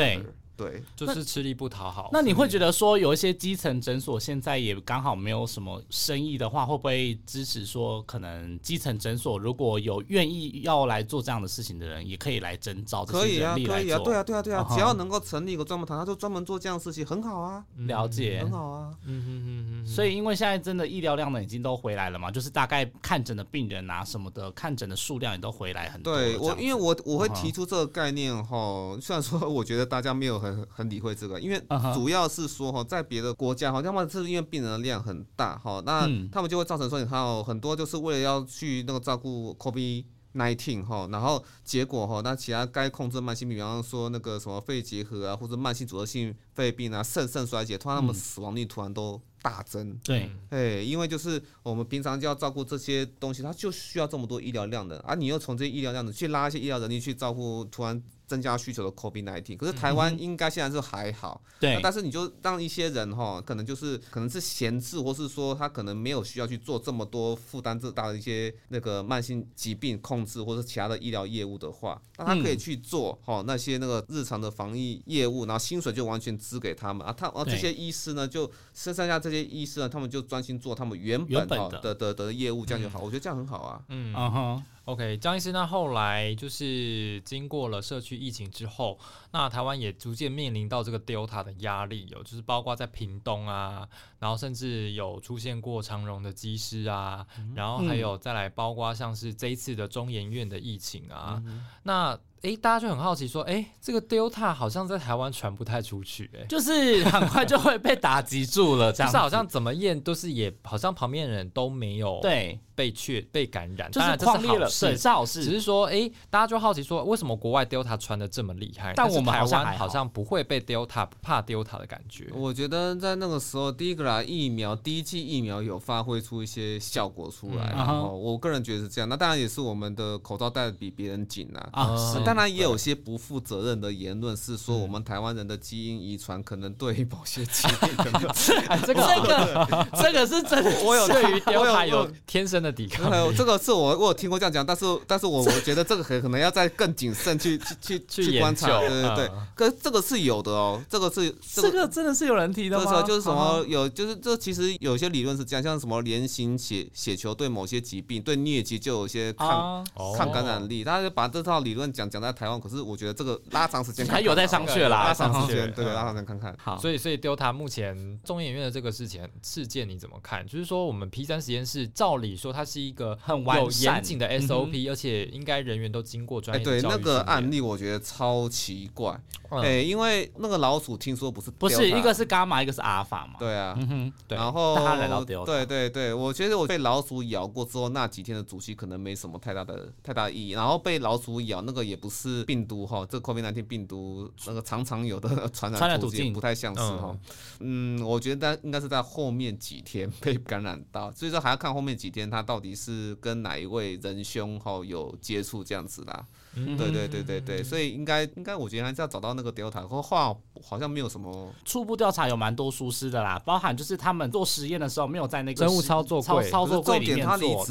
对。就是是吃力不讨好。那你会觉得说，有一些基层诊所现在也刚好没有什么生意的话，会不会支持说，可能基层诊所如果有愿意要来做这样的事情的人，也可以来征招这些人力来做？对啊，对啊，对啊，只要能够成立一个专门团，他就专门做这样的事情，很好啊。了解，很好啊。嗯嗯嗯嗯。所以，因为现在真的医疗量呢已经都回来了嘛，就是大概看诊的病人啊什么的，看诊的数量也都回来很多。对我，因为我我会提出这个概念哈，虽然说我觉得大家没有很很很理会这个，因为主要是说哈，在别的国家哈，要么是因为病人的量很大哈，那他们就会造成说你看哦，很多就是为了要去那个照顾 COVID nineteen 哈，然后结果哈，那其他该控制慢性病，比方说那个什么肺结核啊，或者慢性阻塞性肺病啊，肾肾衰竭，突然他们死亡率突然都。大增，对，哎，因为就是我们平常就要照顾这些东西，它就需要这么多医疗量的，而你又从这些医疗量的去拉一些医疗人力去照顾突然。增加需求的 COVID nineteen，可是台湾应该现在是还好，对。但是你就让一些人哈，可能就是可能是闲置，或是说他可能没有需要去做这么多负担这大的一些那个慢性疾病控制或者其他的医疗业务的话，那他可以去做哈那些那个日常的防疫业务，然后薪水就完全支给他们啊，他啊这些医师呢就剩下这些医师呢，他们就专心做他们原本的的的业务，这样就好，我觉得这样很好啊，嗯。啊哈。OK，张医师，那后来就是经过了社区疫情之后，那台湾也逐渐面临到这个 Delta 的压力，有就是包括在屏东啊，然后甚至有出现过长荣的机师啊，然后还有再来包括像是这一次的中研院的疫情啊，那。哎，大家就很好奇说，哎，这个 Delta 好像在台湾传不太出去，哎，就是很快就会被打击住了，这样，是好像怎么验都是也，好像旁边人都没有对被确被感染，就是旷烈了，对，是好事。只是说，哎，大家就好奇说，为什么国外 Delta 传的这么厉害，但我们台湾好像不会被 Delta 不怕 Delta 的感觉？我觉得在那个时候，第一个啦，疫苗第一剂疫苗有发挥出一些效果出来，然后我个人觉得是这样。那当然也是我们的口罩戴的比别人紧啊，啊，当然也有些不。负责任的言论是说，我们台湾人的基因遗传可能对某些疾病，这个 这个这个是真的。我有对于 Delta 有天生的抵抗。这个是我我有听过这样讲，但是但是我我觉得这个很可能要再更谨慎去去去去观察。对对对，可这个是有的哦，这个是这个真的是有人提的吗？就是什么有就是这其实有些理论是这样，像什么连形血血球对某些疾病对疟疾就有些抗抗感染力，他就把这套理论讲讲在台湾，可是我觉得。这个拉长时间还有在上去啦，拉长时间，对，拉长时间看看。好，所以所以丢他目前中研院的这个事情事件你怎么看？就是说我们 P 三实验室照理说它是一个很有严谨的 SOP，而且应该人员都经过专业对那个案例，我觉得超奇怪。哎，因为那个老鼠听说不是不是一个是伽马，一个是阿尔法嘛？对啊，然后他来到丢，对对对，我觉得我被老鼠咬过之后，那几天的主息可能没什么太大的太大意义。然后被老鼠咬那个也不是病毒哈，这 COVID-19 病毒那个常常有的 传染途径不太像是哈。嗯，我觉得应该是在后面几天被感染到，所以说还要看后面几天他到底是跟哪一位仁兄哈有接触这样子啦。对对对对对，所以应该应该我觉得还是要找到那个 Delta，或话好像没有什么初步调查有蛮多疏失的啦，包含就是他们做实验的时候没有在那个生物操作操操作柜里面做，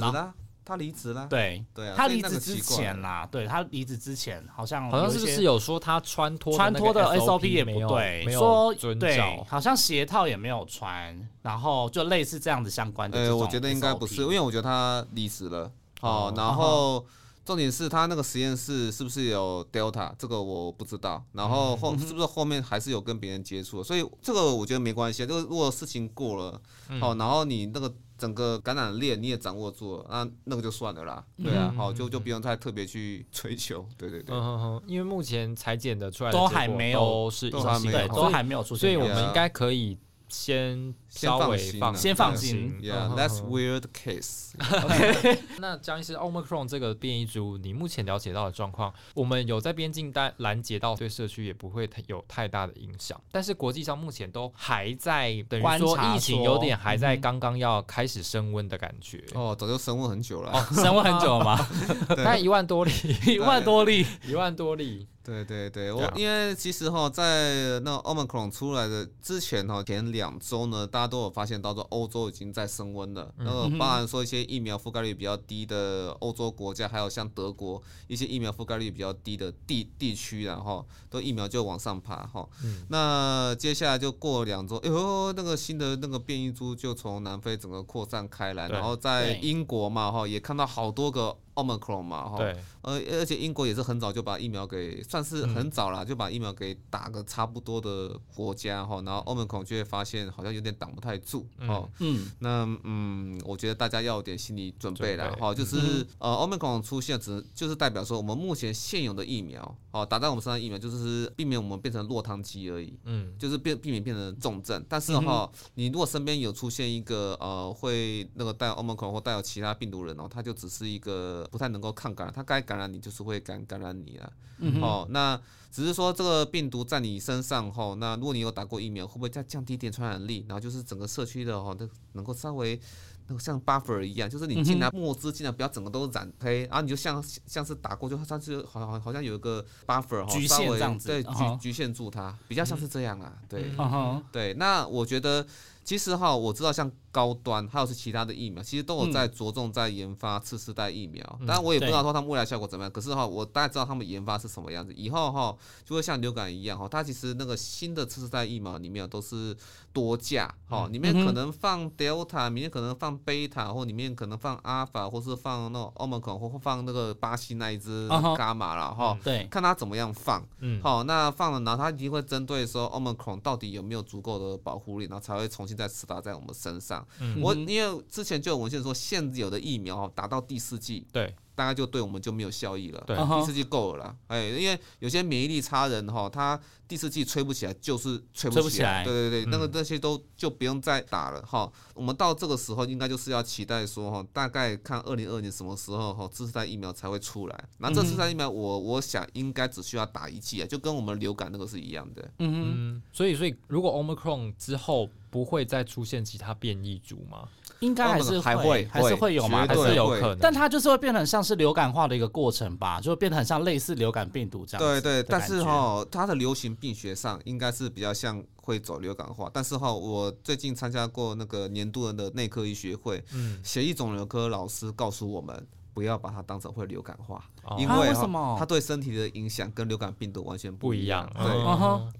他离职了，对。对啊，他离职之前啦，对他离职之前好像好像是不是有说他穿脱穿脱的 SOP 也没有对，说对，好像鞋套也没有穿，然后就类似这样子相关的。呃，我觉得应该不是，因为我觉得他离职了，哦，然后重点是他那个实验室是不是有 Delta，这个我不知道，然后后是不是后面还是有跟别人接触，所以这个我觉得没关系，就是如果事情过了，哦，然后你那个。整个感染链你也掌握住了，那那个就算了啦，对啊，好就就不用太特别去追求，对对对，因为目前裁剪的出来都还没有是都还没有，都还没有出现，所以我们应该可以。先稍微放先放心，Yeah，that's weird case。OK，那江医师，Omicron 这个变异株，你目前了解到的状况，我们有在边境带拦截到，对社区也不会有太大的影响。但是国际上目前都还在等于说疫情有点还在刚刚要开始升温的感觉。哦，早就升温很久了，哦 升温很久了吗？概一万多例，一万多例，一万多例。对对对，我因为其实哈，在那 Omicron 出来的之前哈，前两周呢，大家都有发现到说，欧洲已经在升温了。然后包含说一些疫苗覆盖率比较低的欧洲国家，还有像德国一些疫苗覆盖率比较低的地地区，然后都疫苗就往上爬哈。那接下来就过两周，哎呦，那个新的那个变异株就从南非整个扩散开来，然后在英国嘛哈，也看到好多个。Omicron 嘛，哈，呃，而且英国也是很早就把疫苗给，算是很早了，就把疫苗给打个差不多的国家，哈，然后 Omicron 就会发现好像有点挡不太住，哦，嗯，那嗯，我觉得大家要有点心理准备了，哈，就是呃，Omicron 出现只就是代表说我们目前现有的疫苗，哦，打在我们身上疫苗就是避免我们变成落汤鸡而已，嗯，就是变避免变成重症，但是哈，你如果身边有出现一个呃会那个带有 Omicron 或带有其他病毒人哦，他就只是一个。不太能够抗感染，它该感染你就是会感感染你啊。哦，那只是说这个病毒在你身上后，那如果你有打过疫苗，会不会再降低点传染力？然后就是整个社区的哦，都能够稍微那个像 buffer 一样，就是你进来墨汁进来不要整个都染黑，然后你就像像是打过，就它是好像好像有一个 buffer 哈，稍微对局局限住它，比较像是这样啊。对，对，那我觉得其实哈，我知道像。高端还有是其他的疫苗，其实都有在着重在研发次世代疫苗。当然我也不知道说他们未来效果怎么样，可是哈，我大概知道他们研发是什么样子。以后哈就会像流感一样哈，它其实那个新的次世代疫苗里面都是多价哈，里面可能放 Delta，里面可能放 Beta，或里面可能放 Alpha，或是放那 Omicron，或放那个巴西那一只伽马了哈。对，看它怎么样放。嗯。好，那放了，然后它一定会针对说 Omicron 到底有没有足够的保护力，然后才会重新再施打在我们身上。我因为之前就有文献说，现有的疫苗打到第四季，对，大概就对我们就没有效益了。对，第四季够了啦。哎，因为有些免疫力差人哈，他第四季吹不起来，就是吹不起来。对对对，那个那些都就不用再打了哈。我们到这个时候，应该就是要期待说哈，大概看二零二年什么时候哈，次世代疫苗才会出来。那这次世代疫苗，我我想应该只需要打一剂啊，就跟我们流感那个是一样的。嗯嗯，所以所以如果 Omicron 之后。不会再出现其他变异株吗？应该还是还会还是会有吗？还是有可能？但它就是会变得像是流感化的一个过程吧，就会变得很像类似流感病毒这样。对对，但是哈，它的流行病学上应该是比较像会走流感化。但是哈，我最近参加过那个年度人的内科医学会，嗯，血液肿瘤科老师告诉我们。不要把它当成会流感化，因为它对身体的影响跟流感病毒完全不一样。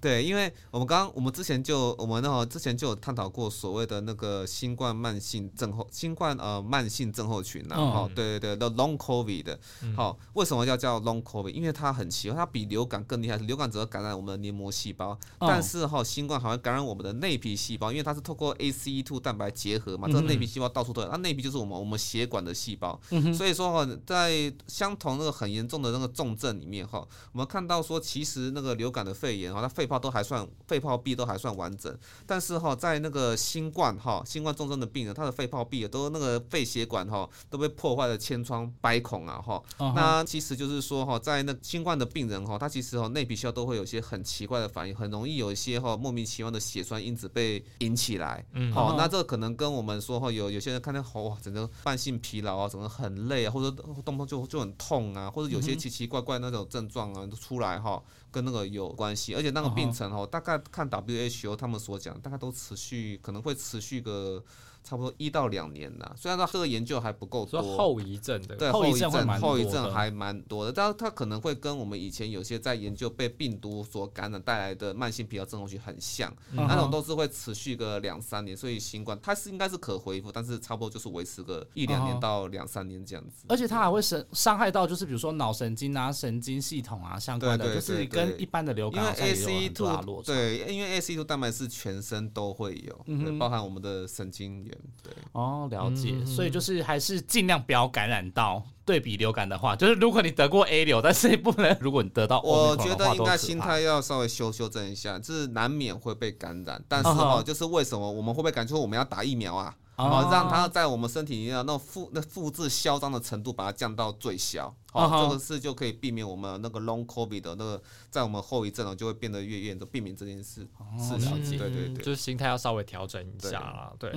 对，对，因为我们刚刚我们之前就我们那之前就有探讨过所谓的那个新冠慢性症候新冠呃慢性症候群然后对对对，the long covid 的，好，为什么要叫 long covid？因为它很奇怪，它比流感更厉害。流感只会感染我们的黏膜细胞，但是哈，新冠好像感染我们的内皮细胞，因为它是透过 ACE2 蛋白结合嘛，这个内皮细胞到处都有，它内皮就是我们我们血管的细胞，所以说。在相同那个很严重的那个重症里面哈，我们看到说，其实那个流感的肺炎哈，它肺泡都还算肺泡壁都还算完整，但是哈，在那个新冠哈，新冠重症的病人，他的肺泡壁都那个肺血管哈都被破坏的千疮百孔啊哈。那其实就是说哈，在那新冠的病人哈，他其实哈内皮细胞都会有些很奇怪的反应，很容易有一些哈莫名其妙的血栓因子被引起来。嗯好，那这可能跟我们说哈，有有些人看到哇，整个慢性疲劳啊，整个很累啊，或者动不动就就很痛啊，或者有些奇奇怪怪那种症状啊都出来哈，跟那个有关系，而且那个病程哦，大概看 WHO 他们所讲，大概都持续可能会持续个。差不多一到两年呐，虽然说这个研究还不够多，后遗症的，对后遗症后遗症还蛮多的，但是它可能会跟我们以前有些在研究被病毒所感染带来的慢性疲劳症候群很像，那种都是会持续个两三年，所以新冠它是应该是可恢复，但是差不多就是维持个一两年到两三年这样子，而且它还会伤伤害到就是比如说脑神经啊、神经系统啊相关的，就是跟一般的流感因为 ACE2 对，因为 ACE2 蛋白是全身都会有，包含我们的神经元。对哦，了解，所以就是还是尽量不要感染到。对比流感的话，就是如果你得过 A 流，但是不能如果你得到，我觉得应该心态要稍微修修正一下，就是难免会被感染，但是哈，就是为什么我们会被感出我们要打疫苗啊？哦，让它在我们身体里面那复那复制嚣张的程度把它降到最小。好，这个是就可以避免我们那个 long covid 的那个在我们后遗症呢就会变得越严重，避免这件事事情。对对对，就是心态要稍微调整一下啦。对，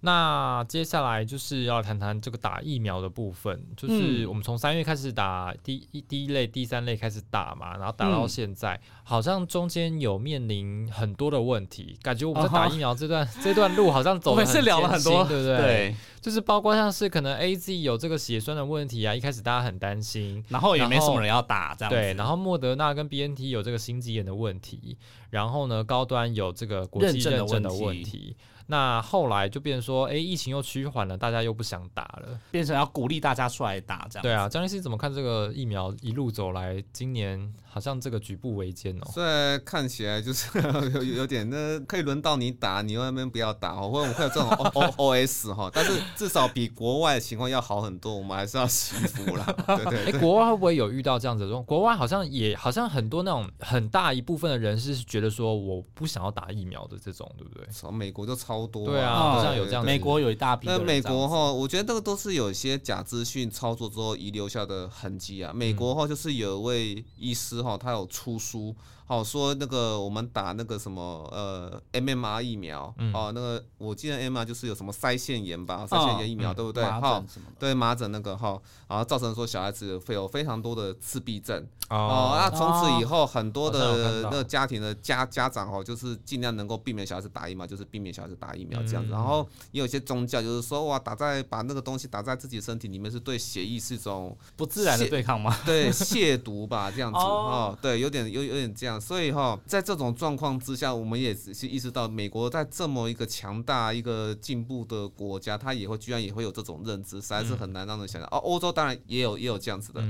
那接下来就是要谈谈这个打疫苗的部分，就是我们从三月开始打第一第一类、第三类开始打嘛，然后打到现在，好像中间有面临很多的问题，感觉我们在打疫苗这段 这段路好像走的是聊了很多，对不对？对，就是包括像是可能 A Z 有这个血栓的问题啊，一开始大家很担心，然后也没什么人要打，这样对，然后莫德纳跟 B N T 有这个心肌炎的问题，然后呢，高端有这个国际认证的问题。那后来就变成说，哎，疫情又趋缓了，大家又不想打了，变成要鼓励大家出来打这样。对啊，张律师怎么看这个疫苗一路走来，今年好像这个举步维艰哦。虽然看起来就是 有有点，那可以轮到你打，你那边不要打哦，或者我们会有这种 O O S 哈，但是至少比国外的情况要好很多，我们还是要祈福啦。对对。哎，国外会不会有遇到这样子？国外好像也好像很多那种很大一部分的人是觉得说我不想要打疫苗的这种，对不对？从美国就超。多对啊，好像有这样。美国有一大批。那美国哈，我觉得这个都是有一些假资讯操作之后遗留下的痕迹啊。美国哈，就是有一位医师好，他有出书。好说那个我们打那个什么呃 MMR 疫苗哦，那个我记得 MMR 就是有什么腮腺炎吧，腮腺炎疫苗对不对？哈，对麻疹那个哈，然后造成说小孩子会有非常多的自闭症哦，那从此以后很多的那个家庭的家家长哦，就是尽量能够避免小孩子打疫苗，就是避免小孩子打疫苗这样子。然后也有些宗教就是说哇，打在把那个东西打在自己身体里面是对血液是一种不自然的对抗吗？对，亵渎吧这样子哦，对，有点有有点这样。所以哈，在这种状况之下，我们也只是意识到，美国在这么一个强大、一个进步的国家，它也会居然也会有这种认知，实在是很难让人想象。哦，欧洲当然也有也有这样子的。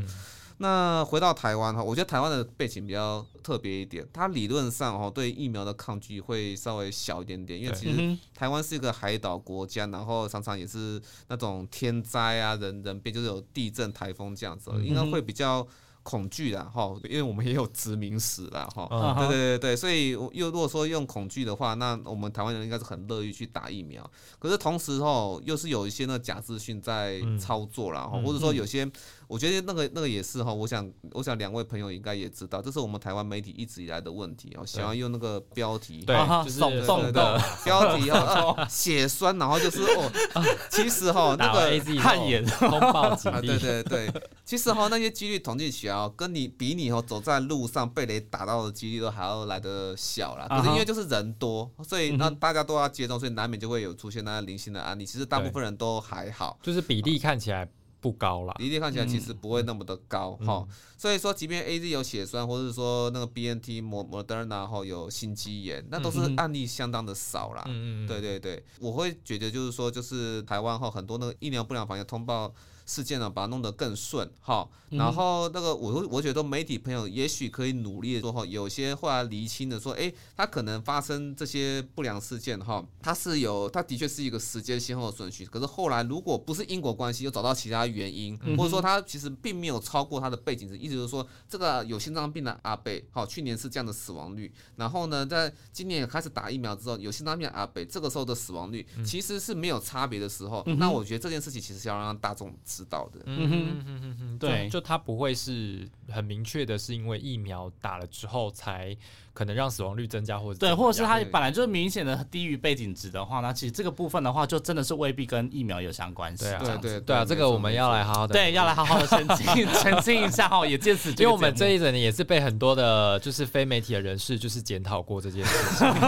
那回到台湾哈，我觉得台湾的背景比较特别一点，它理论上哈对疫苗的抗拒会稍微小一点点，因为其实台湾是一个海岛国家，然后常常也是那种天灾啊、人人变，就是有地震、台风这样子，应该会比较。恐惧的哈，因为我们也有殖民史了哈，对对对对，所以又如果说用恐惧的话，那我们台湾人应该是很乐意去打疫苗。可是同时哈，又是有一些那假资讯在操作了哈，或者说有些。我觉得那个那个也是哈，我想我想两位朋友应该也知道，这是我们台湾媒体一直以来的问题哦，喜欢用那个标题，对，就是送的 标题哦，血栓，然后就是哦，其实哈那个汗颜通报啊，对对对，其实哈那些几率统计起来，跟你比你哦走在路上被雷打到的几率都还要来的小啦。可是因为就是人多，所以那大家都要接种，所以难免就会有出现那零星的案例。其实大部分人都还好，就是比例看起来。不高啦，比例看起来其实不会那么的高哈，所以说即便 A Z 有血栓，或者说那个 B N T 摩摩登然后有心肌炎，那都是案例相当的少啦。嗯嗯，对对对，我会觉得就是说，就是台湾后很多那个医疗不良反应通报。事件呢，把它弄得更顺哈，然后那个我我觉得媒体朋友也许可以努力的说哈，有些后来厘清的说，哎，他可能发生这些不良事件哈，他是有，他的确是一个时间先后的顺序，可是后来如果不是因果关系，又找到其他原因，或者说他其实并没有超过他的背景值，意思就是说这个有心脏病的阿贝，好，去年是这样的死亡率，然后呢，在今年开始打疫苗之后，有心脏病的阿贝这个时候的死亡率其实是没有差别的时候，那我觉得这件事情其实要让大众。知道的，嗯哼哼哼哼，对，就他不会是很明确的，是因为疫苗打了之后才。可能让死亡率增加，或者对，或者是它本来就是明显的低于背景值的话，那其实这个部分的话，就真的是未必跟疫苗有相关系。对对对啊，这个我们要来好好的，对，要来好好的澄清 澄清一下哈，也借此，因为我们这一整年也是被很多的，就是非媒体的人士就是检讨过这件事情，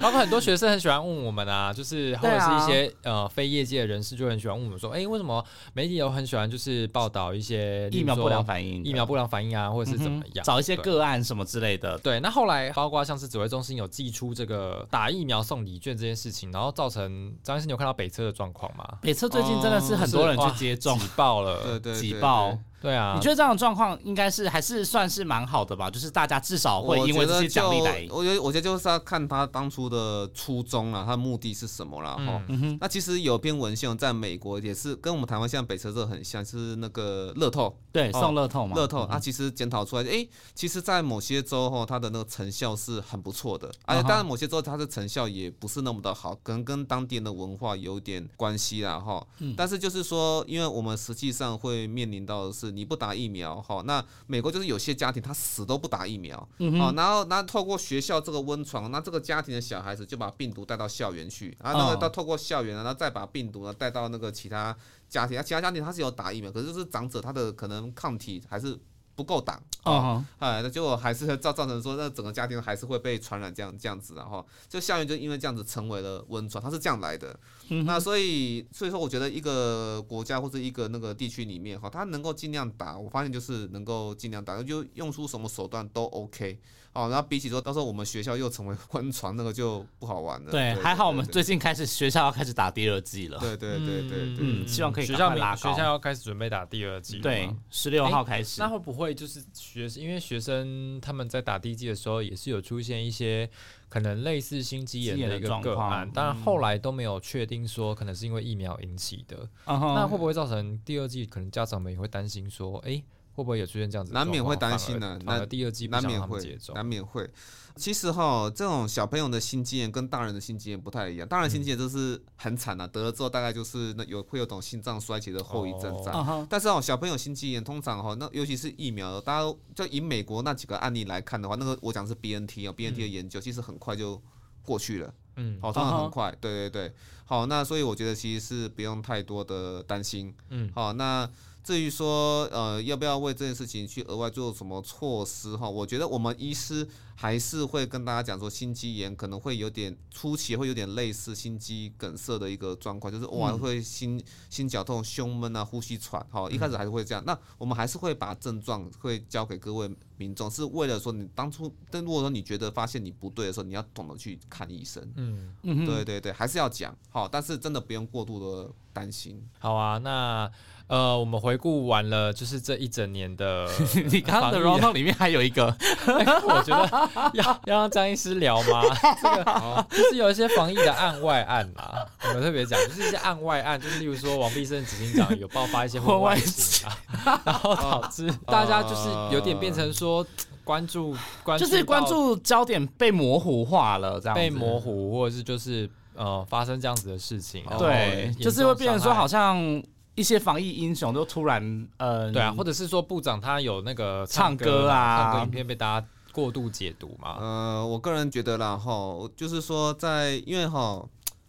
包括很多学生很喜欢问我们啊，就是或者是一些呃非业界的人士就很喜欢问我们说，哎，为什么媒体有很喜欢就是报道一些疫苗不良反应、疫苗不良反应啊，或者是怎么样，找一些个案什么之类的。对，那后来包括。像是指挥中心有寄出这个打疫苗送礼券这件事情，然后造成张医生，你有看到北车的状况吗？北车最近真的是很多人去接种，挤爆了，对对，挤爆。对啊，你觉得这样的状况应该是还是算是蛮好的吧？就是大家至少会因为这些奖励来。我觉得，我觉得就是要看他当初的初衷啊，他的目的是什么了哈。那其实有篇文献在美国也是跟我们台湾现在北车这很像，是那个乐透，对，送乐透嘛。乐透，啊其实检讨出来，哎，其实，在某些州哈，它的那个成效是很不错的。而且，当然某些州它的成效也不是那么的好，可能跟当地的文化有点关系啦哈。但是就是说，因为我们实际上会面临到的是。你不打疫苗哈，那美国就是有些家庭他死都不打疫苗，好，然后那透过学校这个温床，那这个家庭的小孩子就把病毒带到校园去，然后那个到透过校园，然后再把病毒呢带到那个其他家庭，其他家庭他是有打疫苗，可是就是长者他的可能抗体还是。不够挡啊，哎，那结果还是造造成说，那整个家庭还是会被传染这样这样子，然后就校园就因为这样子成为了温床，它是这样来的。那所以所以说，我觉得一个国家或者一个那个地区里面哈，它能够尽量打，我发现就是能够尽量打，就用出什么手段都 OK。哦，然后比起说到时候我们学校又成为 温床，那个就不好玩了。对，还好我们最近开始学校要开始打第二季了。对对对对，嗯，希望可以学校学校要开始准备打第二季。对，十六号开始。那会不会就是学因为学生他们在打第一季的时候也是有出现一些可能类似心肌炎的一个个案，当然后来都没有确定说可能是因为疫苗引起的。那会不会造成第二季可能家长们也会担心说，哎？会不会也出现这样子？难免会担心的。那第二季难免会，难免会。其实哈，这种小朋友的心肌炎跟大人的心肌炎不太一样。大人心肌炎就是很惨啊，得了之后大概就是那有会有种心脏衰竭的后遗症在。但是哦，小朋友心肌炎通常哈，那尤其是疫苗，大家就以美国那几个案例来看的话，那个我讲是 BNT 哦，BNT 的研究其实很快就过去了。嗯，好，通常很快。对对对，好，那所以我觉得其实是不用太多的担心。嗯，好，那。至于说，呃，要不要为这件事情去额外做什么措施哈？我觉得我们医师还是会跟大家讲说，心肌炎可能会有点初期会有点类似心肌梗塞的一个状况，就是哇会心心绞痛、胸闷啊、呼吸喘，哈，一开始还是会这样。那我们还是会把症状会交给各位民众，是为了说你当初，但如果说你觉得发现你不对的时候，你要懂得去看医生。嗯，对对对，还是要讲好，但是真的不用过度的担心。好啊，那。呃，我们回顾完了，就是这一整年的。你刚刚的 round 里面还有一个，我觉得要要让张医师聊吗？这个就是有一些防疫的案外案啦。我们特别讲，就是一些案外案，就是例如说王必胜执行长有爆发一些婚外情啊，然后导致大家就是有点变成说关注关注，就是关注焦点被模糊化了，这样被模糊，或者是就是呃发生这样子的事情，对，就是会变成说好像。一些防疫英雄都突然，呃，对啊，或者是说部长他有那个唱歌啊，唱歌影片被大家过度解读嘛？呃，我个人觉得啦，哈，就是说在因为哈。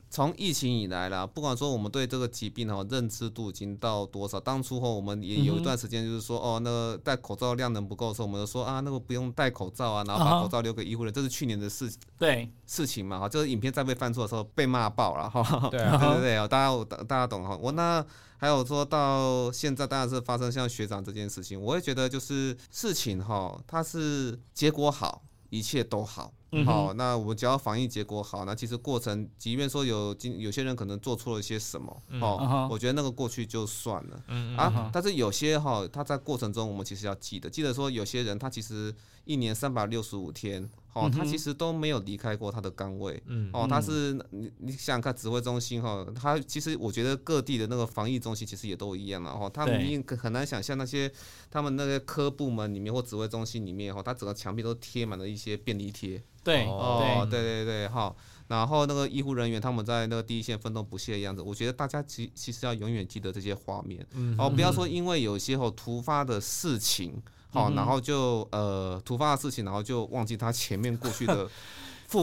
从疫情以来啦，不管说我们对这个疾病哈认知度已经到多少，当初哈我们也有一段时间就是说哦，那个戴口罩量能不够的时候，我们就说啊，那个不用戴口罩啊，然后把口罩留给医护人，这是去年的事对事情嘛哈，就是影片在被犯错的时候被骂爆了哈，对 对对对，大家大家懂哈。我那还有说到现在当然是发生像学长这件事情，我也觉得就是事情哈，它是结果好，一切都好。好，那我们只要防疫结果好，那其实过程，即便说有今有些人可能做错了些什么，哦，我觉得那个过去就算了，嗯啊，但是有些哈，他在过程中我们其实要记得，记得说有些人他其实一年三百六十五天。哦，他其实都没有离开过他的岗位。嗯，哦，他是你你想想看，指挥中心哈，他其实我觉得各地的那个防疫中心其实也都一样了哈。他们很难想象那些他们那些科部门里面或指挥中心里面哈，他整个墙壁都贴满了一些便利贴。对，哦，对对对，哈。然后那个医护人员他们在那个第一线奋斗不懈的样子，我觉得大家其其实要永远记得这些画面。嗯，哦，不要说因为有些哦突发的事情。好，然后就呃突发的事情，然后就忘记他前面过去的。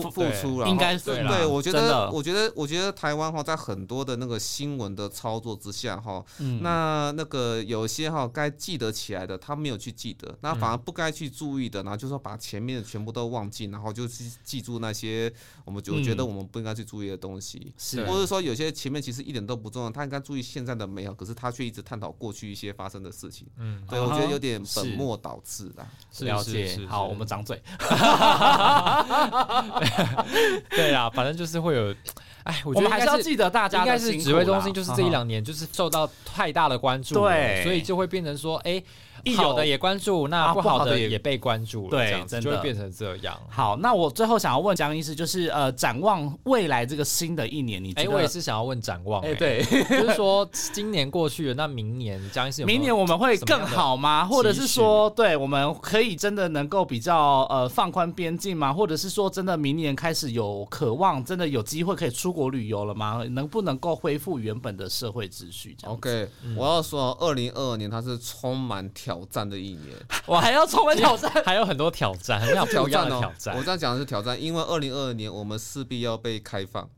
付付出了，应该是对，我觉得，我觉得，我觉得台湾哈，在很多的那个新闻的操作之下哈，那那个有些哈该记得起来的，他没有去记得，那反而不该去注意的，然后就说把前面的全部都忘记，然后就去记住那些我们就觉得我们不应该去注意的东西，是，或者说有些前面其实一点都不重要，他应该注意现在的美好，可是他却一直探讨过去一些发生的事情，嗯，对我觉得有点本末倒置啦，了解，好，我们 掌嘴。对啊，反正就是会有，哎，我觉得还是要记得大家应该是指挥中心，就是这一两年就是受到太大的关注，对，所以就会变成说，哎，好的也关注，那不好的也被关注了，对，就会变成这样。好，那我最后想要问江医师，就是呃，展望未来这个新的一年，你哎，我也是想要问展望，哎，对，就是说今年过去了，那明年江医师，明年我们会更好吗？或者是说，对，我们可以真的能够比较呃放宽边境吗？或者是说，真的明年开始有渴望，真的有机会可以出国旅游了吗？能不能够恢复原本的社会秩序？OK，我要说，二零二二年它是充满挑战的一年，我还要充满挑战，还有很多挑战，很想挑战哦。挑我这样讲的是挑战，因为二零二二年我们势必要被开放。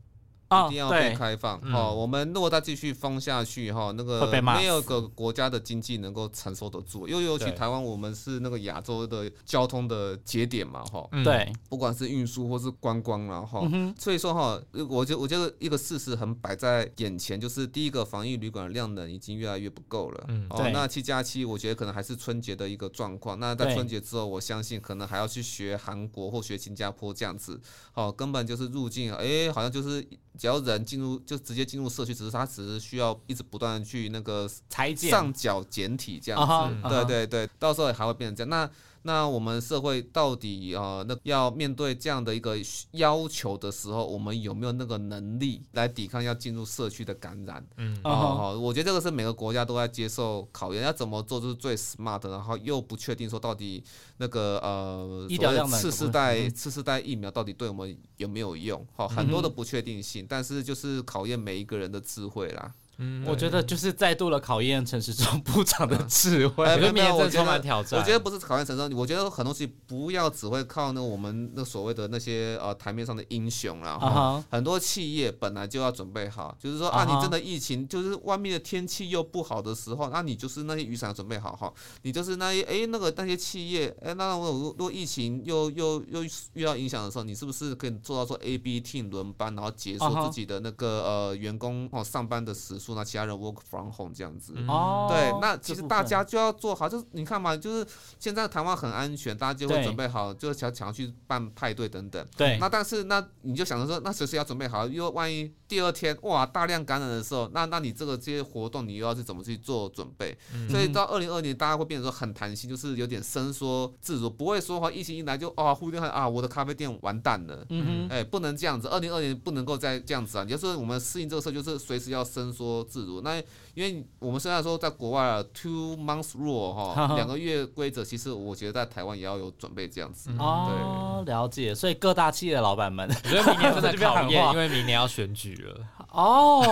一定要被开放。哈，我们如果再继续封下去哈，那个没有个国家的经济能够承受得住。又尤其台湾，我们是那个亚洲的交通的节点嘛哈，对，不管是运输或是观光了哈，所以说哈，我觉我觉得一个事实很摆在眼前，就是第一个防疫旅馆的量能已经越来越不够了。嗯，哦，那七加七，我觉得可能还是春节的一个状况。那在春节之后，我相信可能还要去学韩国或学新加坡这样子，哦，根本就是入境，哎，好像就是。只要人进入，就直接进入社区，只是他只是需要一直不断的去那个裁剪、上缴简体这样子，对对对，到时候还会变成这样。那那我们社会到底啊，那要面对这样的一个要求的时候，我们有没有那个能力来抵抗要进入社区的感染？嗯，好好，我觉得这个是每个国家都在接受考验，要怎么做就是最 smart，然后又不确定说到底那个呃，次世代次世代疫苗到底对我们有没有用？好，很多的不确定性，但是就是考验每一个人的智慧啦。嗯，我觉得就是再度的考验陈时中部长的 智慧。明年真充满挑战。我觉得不是考验陈时中，我觉得很多东西不要只会靠那我们那所谓的那些呃台面上的英雄然后很多企业本来就要准备好，就是说啊，你真的疫情就是外面的天气又不好的时候，那你就是那些雨伞准备好哈，你就是那些哎那个那些企业哎，那我如果疫情又又又遇到影响的时候，你是不是可以做到说 A B team 轮班，然后结束自己的那个呃员工哦上班的时。那其他人 work from home 这样子，哦对，那其实大家就要做好，就是你看嘛，就是现在台湾很安全，大家就会准备好，就是想想要去办派对等等。对，那但是那你就想着说，那随时要准备好，因为万一第二天哇大量感染的时候，那那你这个这些活动你又要去怎么去做准备？所以到二零二年，大家会变成说很弹性，就是有点伸缩自如，不会说话疫情一来就啊忽然啊我的咖啡店完蛋了，嗯哎不能这样子，二零二年不能够再这样子啊，就是我们适应这个事就是随时要伸缩。自如那，因为我们虽然说在国外啊，two months rule 哈，两个月规则，其实我觉得在台湾也要有准备这样子。哦，了解。所以各大企业的老板们，我觉得明年真的 考验，因为明年要选举了。哦，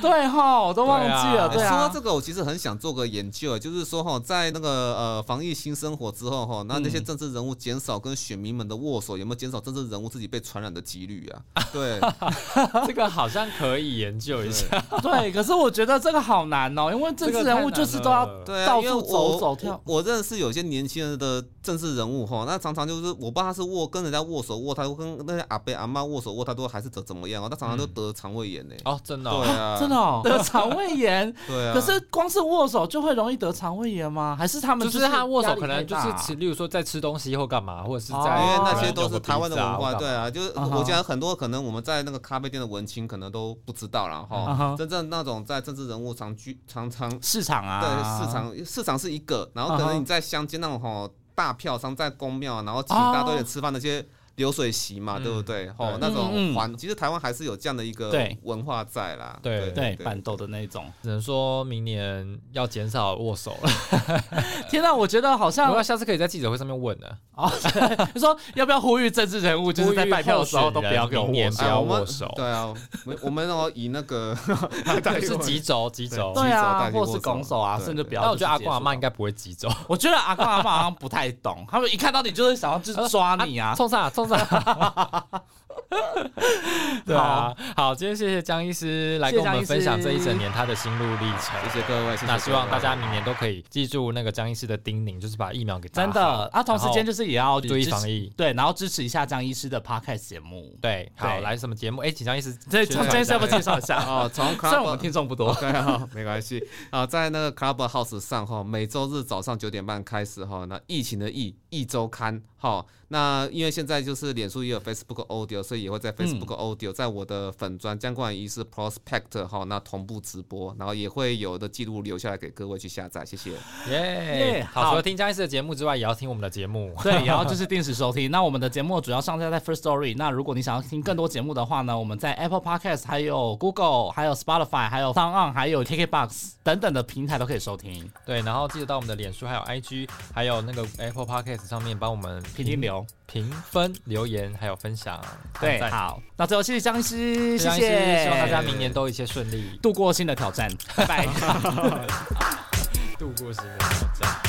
对哈，我都忘记了。对啊，说到这个，我其实很想做个研究，就是说哈，在那个呃防疫新生活之后哈，那那些政治人物减少跟选民们的握手，有没有减少政治人物自己被传染的几率啊？对，这个好像可以研究一下。对，可是我觉得这个好难哦，因为政治人物就是都要到处走走跳。我认识有些年轻人的政治人物哈，那常常就是我不知道他是握跟人家握手握，他跟那些阿伯阿妈握手握，他都还是怎怎么样啊，他常常都。得肠胃炎呢？哦，真的，对啊，真的 得肠胃炎。对啊，可是光是握手就会容易得肠胃炎吗？还是他们就是他握手可能就是吃，例如说在吃东西或干嘛，或者是在因为那些都是台湾的文化，对啊，就是我讲很多可能我们在那个咖啡店的文青可能都不知道了哈。真正那种在政治人物常居常常市场啊，对市场市场是一个，然后可能你在乡间那种哈大票商在公庙，然后请大家都得吃饭那些。流水席嘛，对不对？哦，那种环，其实台湾还是有这样的一个文化在啦。对对，板豆的那种，只能说明年要减少握手了。天哪，我觉得好像，我下次可以在记者会上面问的。哦，你 说要不要呼吁政治人物，就是在拜票的时候都 不要给我握手？对啊，我我们哦以那个是急走急走，对啊，或是拱手啊，甚至不要。那我觉得阿公阿妈应该不会急走。我觉得阿公阿妈好像不太懂，他们一看到你就是想要去抓你啊，冲上冲。对啊，好，今天谢谢江医师来跟我们分享这一整年他的心路历程，谢谢各位。那希望大家明年都可以记住那个江医师的叮咛，就是把疫苗给真的啊。同时间就是也要注意防疫，对，然后支持一下江医师的 podcast 节目。对，好，来什么节目？哎，请江医师这从江医师要不介绍一下哦？从 虽然我们听众不多，对啊，没关系啊，在那个 Club House 上哈，每周日早上九点半开始哈，那疫情的疫。一周刊好，那因为现在就是脸书也有 Facebook Audio，所以也会在 Facebook Audio，在我的粉砖江冠仪是 Prospect 哈，那同步直播，然后也会有的记录留下来给各位去下载，谢谢。耶，好，除了听江医师的节目之外，也要听我们的节目，对，然后就是 定时收听。那我们的节目主要上架在 First Story，那如果你想要听更多节目的话呢，我们在 Apple Podcast、还有 Google、还有 Spotify、还有 s o n 还有 KKBox 等等的平台都可以收听。对，然后记得到我们的脸书、还有 IG、还有那个 Apple Podcast 上面帮我们。评评留、评分、留言，还有分享。对，好，那最后谢谢张医师，谢谢，希望大家明年都一切顺利，度过新的挑战，拜拜。度过新的挑战。